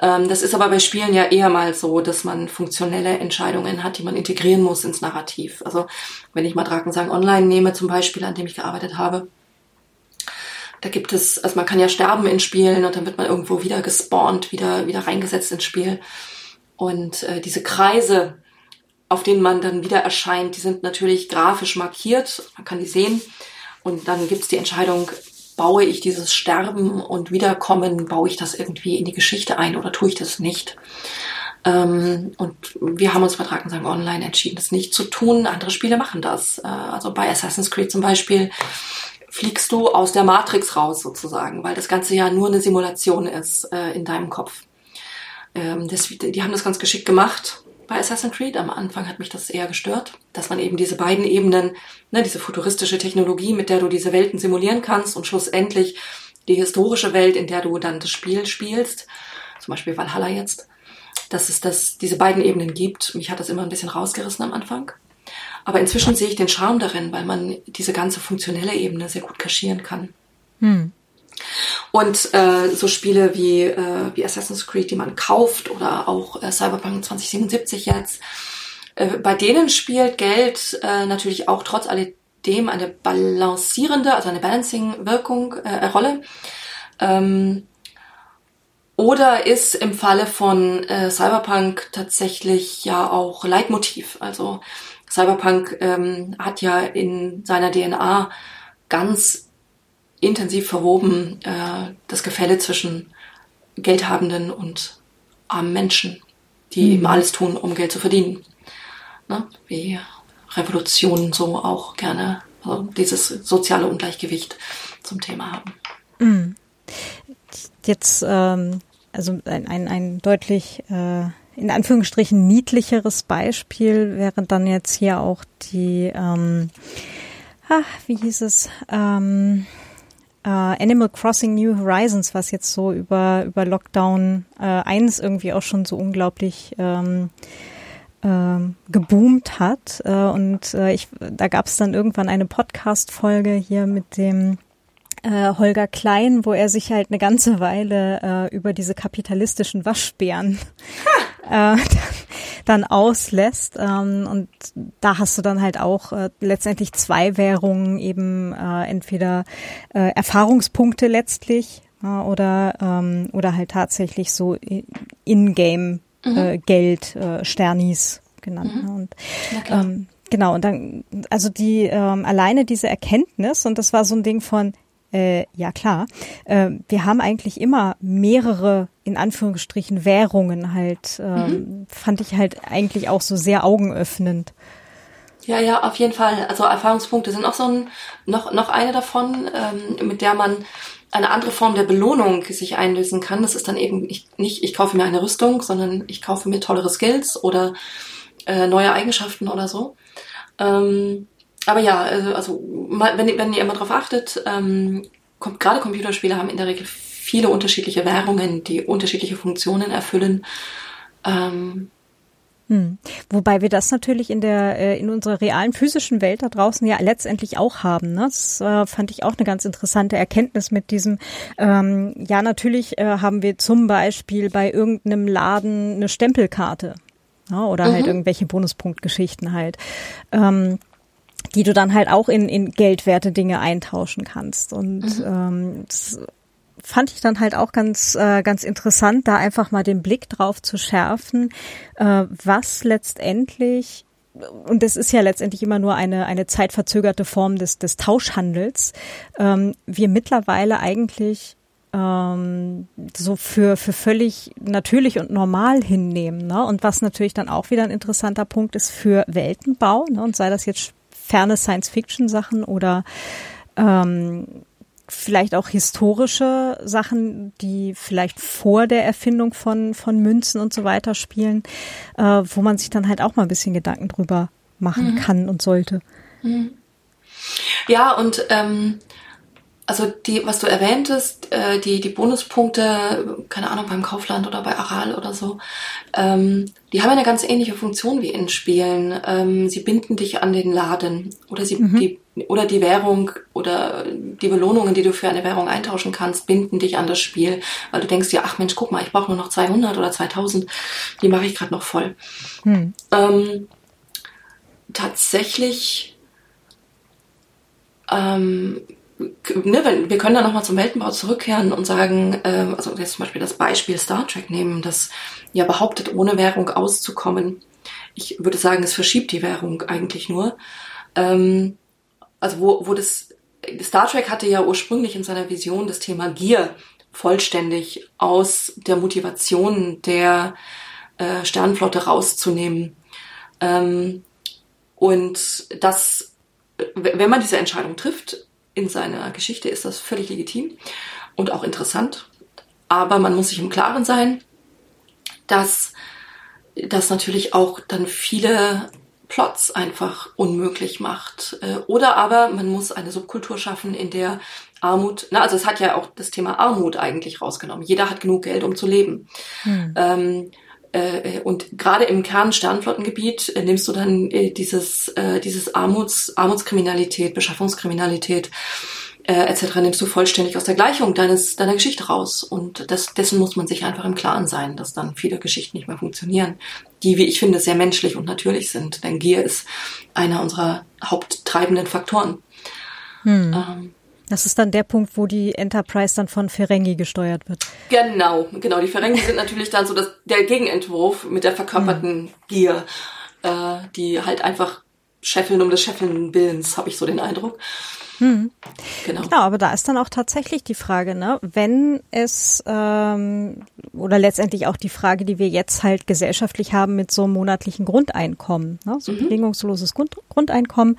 Mhm. das ist aber bei Spielen ja eher mal so, dass man funktionelle Entscheidungen hat, die man integrieren muss ins Narrativ. Also wenn ich mal Drakensang Online nehme, zum Beispiel, an dem ich gearbeitet habe, da gibt es, also man kann ja sterben in Spielen und dann wird man irgendwo wieder gespawnt, wieder, wieder reingesetzt ins Spiel. Und äh, diese Kreise, auf denen man dann wieder erscheint, die sind natürlich grafisch markiert, man kann die sehen. Und dann gibt's die Entscheidung, baue ich dieses Sterben und Wiederkommen, baue ich das irgendwie in die Geschichte ein oder tue ich das nicht? Ähm, und wir haben uns bei Drakensang Online entschieden, das nicht zu tun. Andere Spiele machen das. Äh, also bei Assassin's Creed zum Beispiel fliegst du aus der Matrix raus sozusagen, weil das Ganze ja nur eine Simulation ist äh, in deinem Kopf. Ähm, das, die haben das ganz geschickt gemacht bei Assassin's Creed. Am Anfang hat mich das eher gestört, dass man eben diese beiden Ebenen, ne, diese futuristische Technologie, mit der du diese Welten simulieren kannst und schlussendlich die historische Welt, in der du dann das Spiel spielst, zum Beispiel Valhalla jetzt, dass es das, diese beiden Ebenen gibt. Mich hat das immer ein bisschen rausgerissen am Anfang. Aber inzwischen sehe ich den Charme darin, weil man diese ganze funktionelle Ebene sehr gut kaschieren kann. Hm. Und äh, so Spiele wie, äh, wie Assassin's Creed, die man kauft, oder auch äh, Cyberpunk 2077 jetzt, äh, bei denen spielt Geld äh, natürlich auch trotz alledem eine balancierende, also eine Balancing-Wirkung, äh, Rolle. Ähm, oder ist im Falle von äh, Cyberpunk tatsächlich ja auch Leitmotiv. Also Cyberpunk ähm, hat ja in seiner DNA ganz intensiv verwoben äh, das Gefälle zwischen Geldhabenden und armen Menschen, die mhm. eben alles tun, um Geld zu verdienen. Ne? Wie Revolutionen so auch gerne also dieses soziale Ungleichgewicht zum Thema haben. Mhm. Jetzt ähm, also ein, ein, ein deutlich äh, in Anführungsstrichen niedlicheres Beispiel wäre dann jetzt hier auch die ähm, ah, wie hieß es ähm, äh, Animal Crossing New Horizons, was jetzt so über, über Lockdown äh, 1 irgendwie auch schon so unglaublich ähm, ähm, geboomt hat. Äh, und äh, ich, da gab es dann irgendwann eine Podcast-Folge hier mit dem äh, Holger Klein, wo er sich halt eine ganze Weile äh, über diese kapitalistischen Waschbären äh, dann auslässt. Ähm, und da hast du dann halt auch äh, letztendlich zwei Währungen, eben äh, entweder äh, Erfahrungspunkte letztlich äh, oder, ähm, oder halt tatsächlich so in-game mhm. äh, Geld, äh, Sternis genannt. Mhm. Ne? Und ähm, genau, und dann, also die ähm, alleine diese Erkenntnis, und das war so ein Ding von, äh, ja klar. Äh, wir haben eigentlich immer mehrere, in Anführungsstrichen, Währungen halt. Ähm, mhm. Fand ich halt eigentlich auch so sehr augenöffnend. Ja, ja, auf jeden Fall. Also Erfahrungspunkte sind auch so ein, noch, noch eine davon, ähm, mit der man eine andere Form der Belohnung sich einlösen kann. Das ist dann eben nicht, nicht ich kaufe mir eine Rüstung, sondern ich kaufe mir tollere Skills oder äh, neue Eigenschaften oder so. Ähm, aber ja, also, also wenn, wenn ihr immer darauf achtet, ähm, kommt, gerade Computerspiele haben in der Regel viele unterschiedliche Währungen, die unterschiedliche Funktionen erfüllen. Ähm, hm. Wobei wir das natürlich in der äh, in unserer realen physischen Welt da draußen ja letztendlich auch haben. Ne? Das äh, fand ich auch eine ganz interessante Erkenntnis mit diesem. Ähm, ja, natürlich äh, haben wir zum Beispiel bei irgendeinem Laden eine Stempelkarte ja, ne? oder halt mhm. halt irgendwelche Bonuspunktgeschichten halt. Ähm, die du dann halt auch in, in geldwerte Dinge eintauschen kannst. Und mhm. ähm, das fand ich dann halt auch ganz, äh, ganz interessant, da einfach mal den Blick drauf zu schärfen, äh, was letztendlich und das ist ja letztendlich immer nur eine, eine zeitverzögerte Form des, des Tauschhandels, ähm, wir mittlerweile eigentlich ähm, so für, für völlig natürlich und normal hinnehmen. Ne? Und was natürlich dann auch wieder ein interessanter Punkt ist für Weltenbau, ne? und sei das jetzt ferne Science-Fiction-Sachen oder ähm, vielleicht auch historische Sachen, die vielleicht vor der Erfindung von, von Münzen und so weiter spielen, äh, wo man sich dann halt auch mal ein bisschen Gedanken drüber machen mhm. kann und sollte. Mhm. Ja, und ähm, also die, was du erwähntest, äh, die, die Bonuspunkte, keine Ahnung, beim Kaufland oder bei Aral oder so, ähm, die haben eine ganz ähnliche Funktion wie in Spielen. Ähm, sie binden dich an den Laden oder sie, mhm. die, oder die Währung oder die Belohnungen, die du für eine Währung eintauschen kannst, binden dich an das Spiel, weil du denkst dir, ach Mensch, guck mal, ich brauche nur noch 200 oder 2000, die mache ich gerade noch voll. Mhm. Ähm, tatsächlich ähm, ne, wenn, wir können da nochmal zum Weltenbau zurückkehren und sagen, äh, also jetzt zum Beispiel das Beispiel Star Trek nehmen, das ja behauptet, ohne Währung auszukommen. Ich würde sagen, es verschiebt die Währung eigentlich nur. Ähm, also wo, wo das Star Trek hatte ja ursprünglich in seiner Vision das Thema Gier vollständig aus der Motivation der äh, Sternenflotte rauszunehmen. Ähm, und das, wenn man diese Entscheidung trifft, in seiner Geschichte ist das völlig legitim und auch interessant. Aber man muss sich im Klaren sein, dass das natürlich auch dann viele Plots einfach unmöglich macht. Äh, oder aber man muss eine Subkultur schaffen, in der Armut, na, also es hat ja auch das Thema Armut eigentlich rausgenommen. Jeder hat genug Geld, um zu leben. Hm. Ähm, äh, und gerade im Kernsternflottengebiet äh, nimmst du dann äh, dieses, äh, dieses Armuts, Armutskriminalität, Beschaffungskriminalität äh, etc. nimmst du vollständig aus der Gleichung deines, deiner Geschichte raus. Und das, dessen muss man sich einfach im Klaren sein, dass dann viele Geschichten nicht mehr funktionieren, die, wie ich finde, sehr menschlich und natürlich sind. Denn Gier ist einer unserer haupttreibenden Faktoren. Hm. Ähm, das ist dann der Punkt, wo die Enterprise dann von Ferengi gesteuert wird. Genau, genau. Die Ferengi sind natürlich dann so das, der Gegenentwurf mit der verkörperten mhm. Gier, äh, die halt einfach scheffeln um des Scheffeln Willens, habe ich so den Eindruck. Hm. Genau. genau, aber da ist dann auch tatsächlich die Frage, ne, wenn es ähm, oder letztendlich auch die Frage, die wir jetzt halt gesellschaftlich haben mit so einem monatlichen Grundeinkommen, ne, so mhm. bedingungsloses Grund, Grundeinkommen,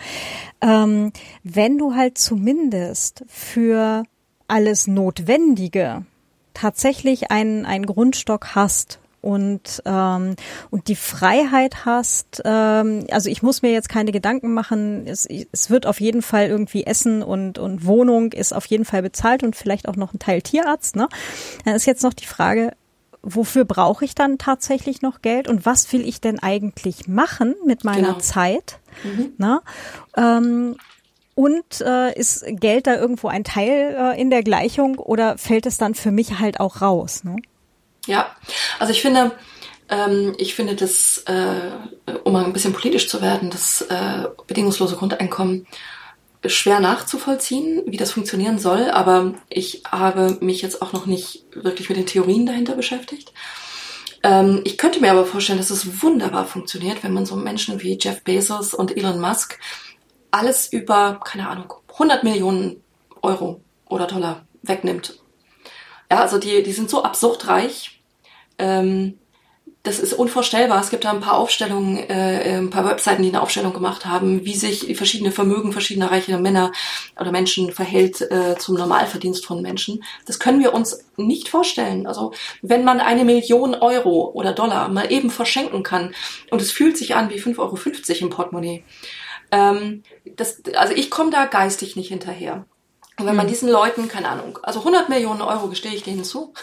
ähm, wenn du halt zumindest für alles Notwendige tatsächlich einen, einen Grundstock hast, und ähm, und die Freiheit hast. Ähm, also ich muss mir jetzt keine Gedanken machen. Es, es wird auf jeden Fall irgendwie Essen und und Wohnung ist auf jeden Fall bezahlt und vielleicht auch noch ein Teil Tierarzt. Ne, dann ist jetzt noch die Frage. Wofür brauche ich dann tatsächlich noch Geld und was will ich denn eigentlich machen mit meiner genau. Zeit? Mhm. Ne? Ähm, und äh, ist Geld da irgendwo ein Teil äh, in der Gleichung oder fällt es dann für mich halt auch raus? Ne? Ja, also ich finde, ähm, ich finde das, äh, um mal ein bisschen politisch zu werden, das äh, bedingungslose Grundeinkommen schwer nachzuvollziehen, wie das funktionieren soll, aber ich habe mich jetzt auch noch nicht wirklich mit den Theorien dahinter beschäftigt. Ähm, ich könnte mir aber vorstellen, dass es wunderbar funktioniert, wenn man so Menschen wie Jeff Bezos und Elon Musk alles über, keine Ahnung, 100 Millionen Euro oder Dollar wegnimmt. Ja, also die, die sind so absurd reich, ähm, das ist unvorstellbar. Es gibt da ein paar Aufstellungen, äh, ein paar Webseiten, die eine Aufstellung gemacht haben, wie sich verschiedene Vermögen verschiedener reicher Männer oder Menschen verhält äh, zum Normalverdienst von Menschen. Das können wir uns nicht vorstellen. Also wenn man eine Million Euro oder Dollar mal eben verschenken kann und es fühlt sich an wie 5,50 Euro im Portemonnaie. Ähm, das, also ich komme da geistig nicht hinterher. Und wenn man hm. diesen Leuten, keine Ahnung, also 100 Millionen Euro gestehe ich denen zu,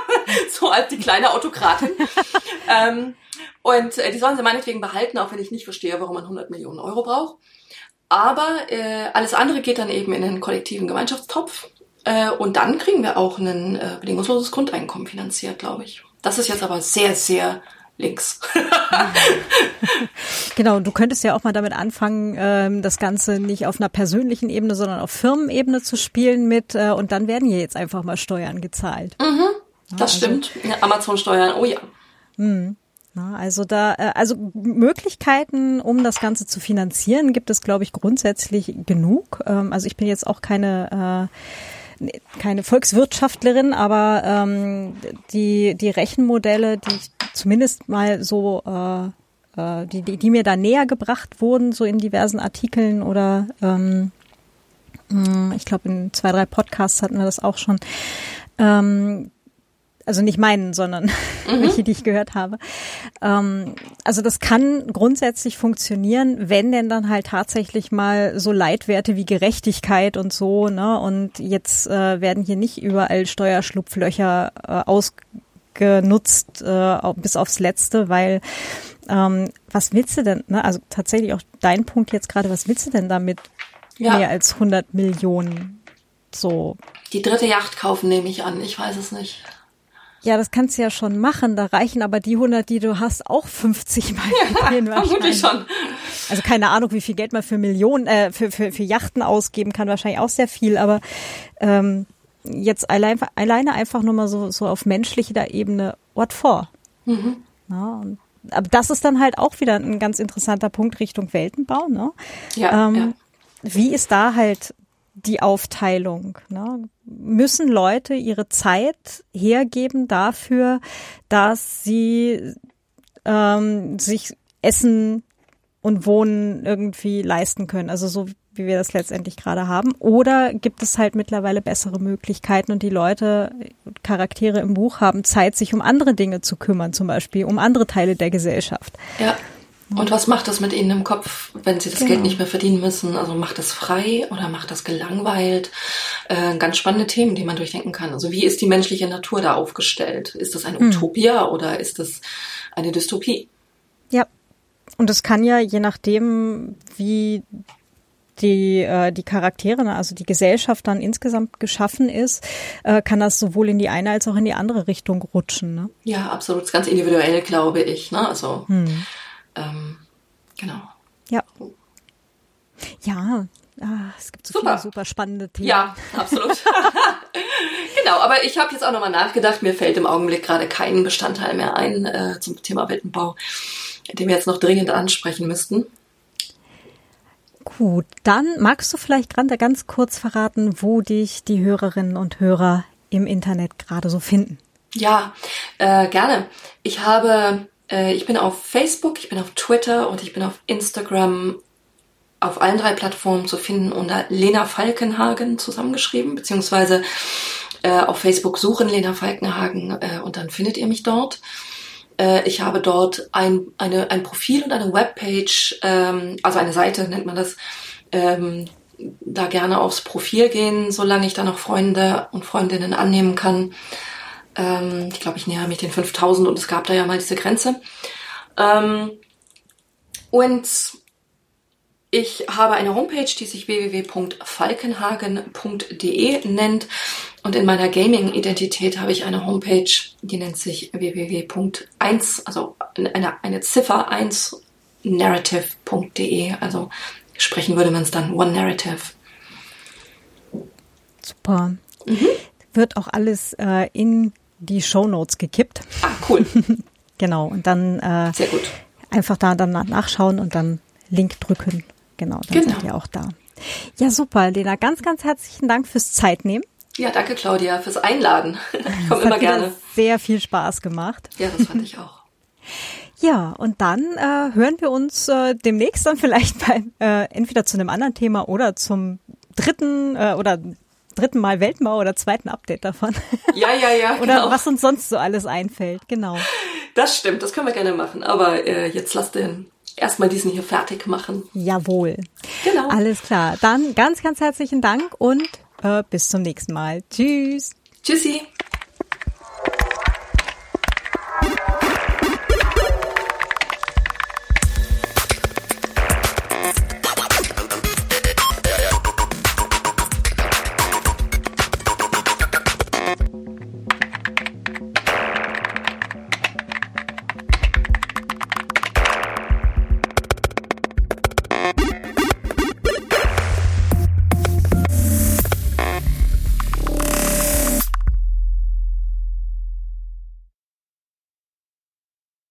so als die kleine Autokratin. ähm, und äh, die sollen sie meinetwegen behalten, auch wenn ich nicht verstehe, warum man 100 Millionen Euro braucht. Aber äh, alles andere geht dann eben in den kollektiven Gemeinschaftstopf. Äh, und dann kriegen wir auch ein äh, bedingungsloses Grundeinkommen finanziert, glaube ich. Das ist jetzt aber sehr, sehr links. genau, du könntest ja auch mal damit anfangen, ähm, das Ganze nicht auf einer persönlichen Ebene, sondern auf Firmenebene zu spielen mit äh, und dann werden hier jetzt einfach mal Steuern gezahlt. Mhm, das also, stimmt. Amazon-Steuern, oh ja. Mh. Also da, äh, also Möglichkeiten, um das Ganze zu finanzieren, gibt es, glaube ich, grundsätzlich genug. Ähm, also ich bin jetzt auch keine äh, keine Volkswirtschaftlerin, aber ähm, die, die Rechenmodelle, die ich zumindest mal so, äh, äh, die, die, die mir da näher gebracht wurden, so in diversen Artikeln oder ähm, hm, ich glaube in zwei, drei Podcasts hatten wir das auch schon. Ähm, also nicht meinen, sondern mhm. welche, die ich gehört habe. Ähm, also das kann grundsätzlich funktionieren, wenn denn dann halt tatsächlich mal so Leitwerte wie Gerechtigkeit und so, ne? Und jetzt äh, werden hier nicht überall Steuerschlupflöcher äh, ausgenutzt äh, bis aufs Letzte, weil ähm, was willst du denn, ne? Also tatsächlich auch dein Punkt jetzt gerade, was willst du denn damit ja. mehr als 100 Millionen so? Die dritte Yacht kaufen, nehme ich an. Ich weiß es nicht. Ja, das kannst du ja schon machen. Da reichen aber die 100, die du hast, auch 50 Mal. Ja, vermutlich schon. Also keine Ahnung, wie viel Geld man für Millionen, äh, für, für, für Yachten ausgeben kann. Wahrscheinlich auch sehr viel. Aber ähm, jetzt allein, alleine einfach nur mal so, so auf menschlicher Ebene Ort vor. Mhm. Ja, und, aber das ist dann halt auch wieder ein ganz interessanter Punkt Richtung Weltenbau. Ne? Ja, ähm, ja. Wie ist da halt die Aufteilung. Ne? Müssen Leute ihre Zeit hergeben dafür, dass sie ähm, sich Essen und Wohnen irgendwie leisten können? Also so wie wir das letztendlich gerade haben. Oder gibt es halt mittlerweile bessere Möglichkeiten und die Leute, Charaktere im Buch haben Zeit, sich um andere Dinge zu kümmern, zum Beispiel um andere Teile der Gesellschaft. Ja. Und was macht das mit Ihnen im Kopf, wenn Sie das genau. Geld nicht mehr verdienen müssen? Also macht das frei oder macht das gelangweilt? Äh, ganz spannende Themen, die man durchdenken kann. Also wie ist die menschliche Natur da aufgestellt? Ist das eine hm. Utopia oder ist das eine Dystopie? Ja. Und es kann ja, je nachdem, wie die, äh, die Charaktere, ne, also die Gesellschaft dann insgesamt geschaffen ist, äh, kann das sowohl in die eine als auch in die andere Richtung rutschen. Ne? Ja, absolut. Das ist ganz individuell, glaube ich. Ne? Also hm. Ähm, genau. Ja. Ja, ah, es gibt so super. viele super spannende Themen. Ja, absolut. genau, aber ich habe jetzt auch nochmal nachgedacht, mir fällt im Augenblick gerade kein Bestandteil mehr ein äh, zum Thema Weltenbau, den wir jetzt noch dringend ansprechen müssten. Gut, dann magst du vielleicht gerade ganz kurz verraten, wo dich die Hörerinnen und Hörer im Internet gerade so finden. Ja, äh, gerne. Ich habe äh, ich bin auf Facebook, ich bin auf Twitter und ich bin auf Instagram auf allen drei Plattformen zu finden unter Lena Falkenhagen zusammengeschrieben, beziehungsweise äh, auf Facebook suchen Lena Falkenhagen äh, und dann findet ihr mich dort. Äh, ich habe dort ein, eine, ein Profil und eine Webpage, ähm, also eine Seite nennt man das. Ähm, da gerne aufs Profil gehen, solange ich da noch Freunde und Freundinnen annehmen kann. Ähm, ich glaube, ich näher mich den 5000 und es gab da ja mal diese Grenze. Ähm, und ich habe eine Homepage, die sich www.falkenhagen.de nennt. Und in meiner Gaming-Identität habe ich eine Homepage, die nennt sich www.1, also eine, eine Ziffer 1 narrative.de. Also sprechen würde man es dann One Narrative. Super. Mhm. Wird auch alles äh, in die Show Notes gekippt. Ah, cool. genau. Und dann äh, Sehr gut. einfach da dann nachschauen und dann Link drücken. Genau, dann genau. seid ihr auch da. Ja, super, Lena. Ganz, ganz herzlichen Dank fürs Zeitnehmen. Ja, danke, Claudia, fürs Einladen. Ich komme immer gerne. Sehr viel Spaß gemacht. Ja, das fand ich auch. Ja, und dann äh, hören wir uns äh, demnächst dann vielleicht beim äh, entweder zu einem anderen Thema oder zum dritten äh, oder dritten Mal Weltmauer oder zweiten Update davon. Ja, ja, ja. oder genau. was uns sonst so alles einfällt, genau. Das stimmt, das können wir gerne machen. Aber äh, jetzt lass den erstmal diesen hier fertig machen. Jawohl. Genau. Alles klar. Dann ganz, ganz herzlichen Dank und äh, bis zum nächsten Mal. Tschüss. Tschüssi.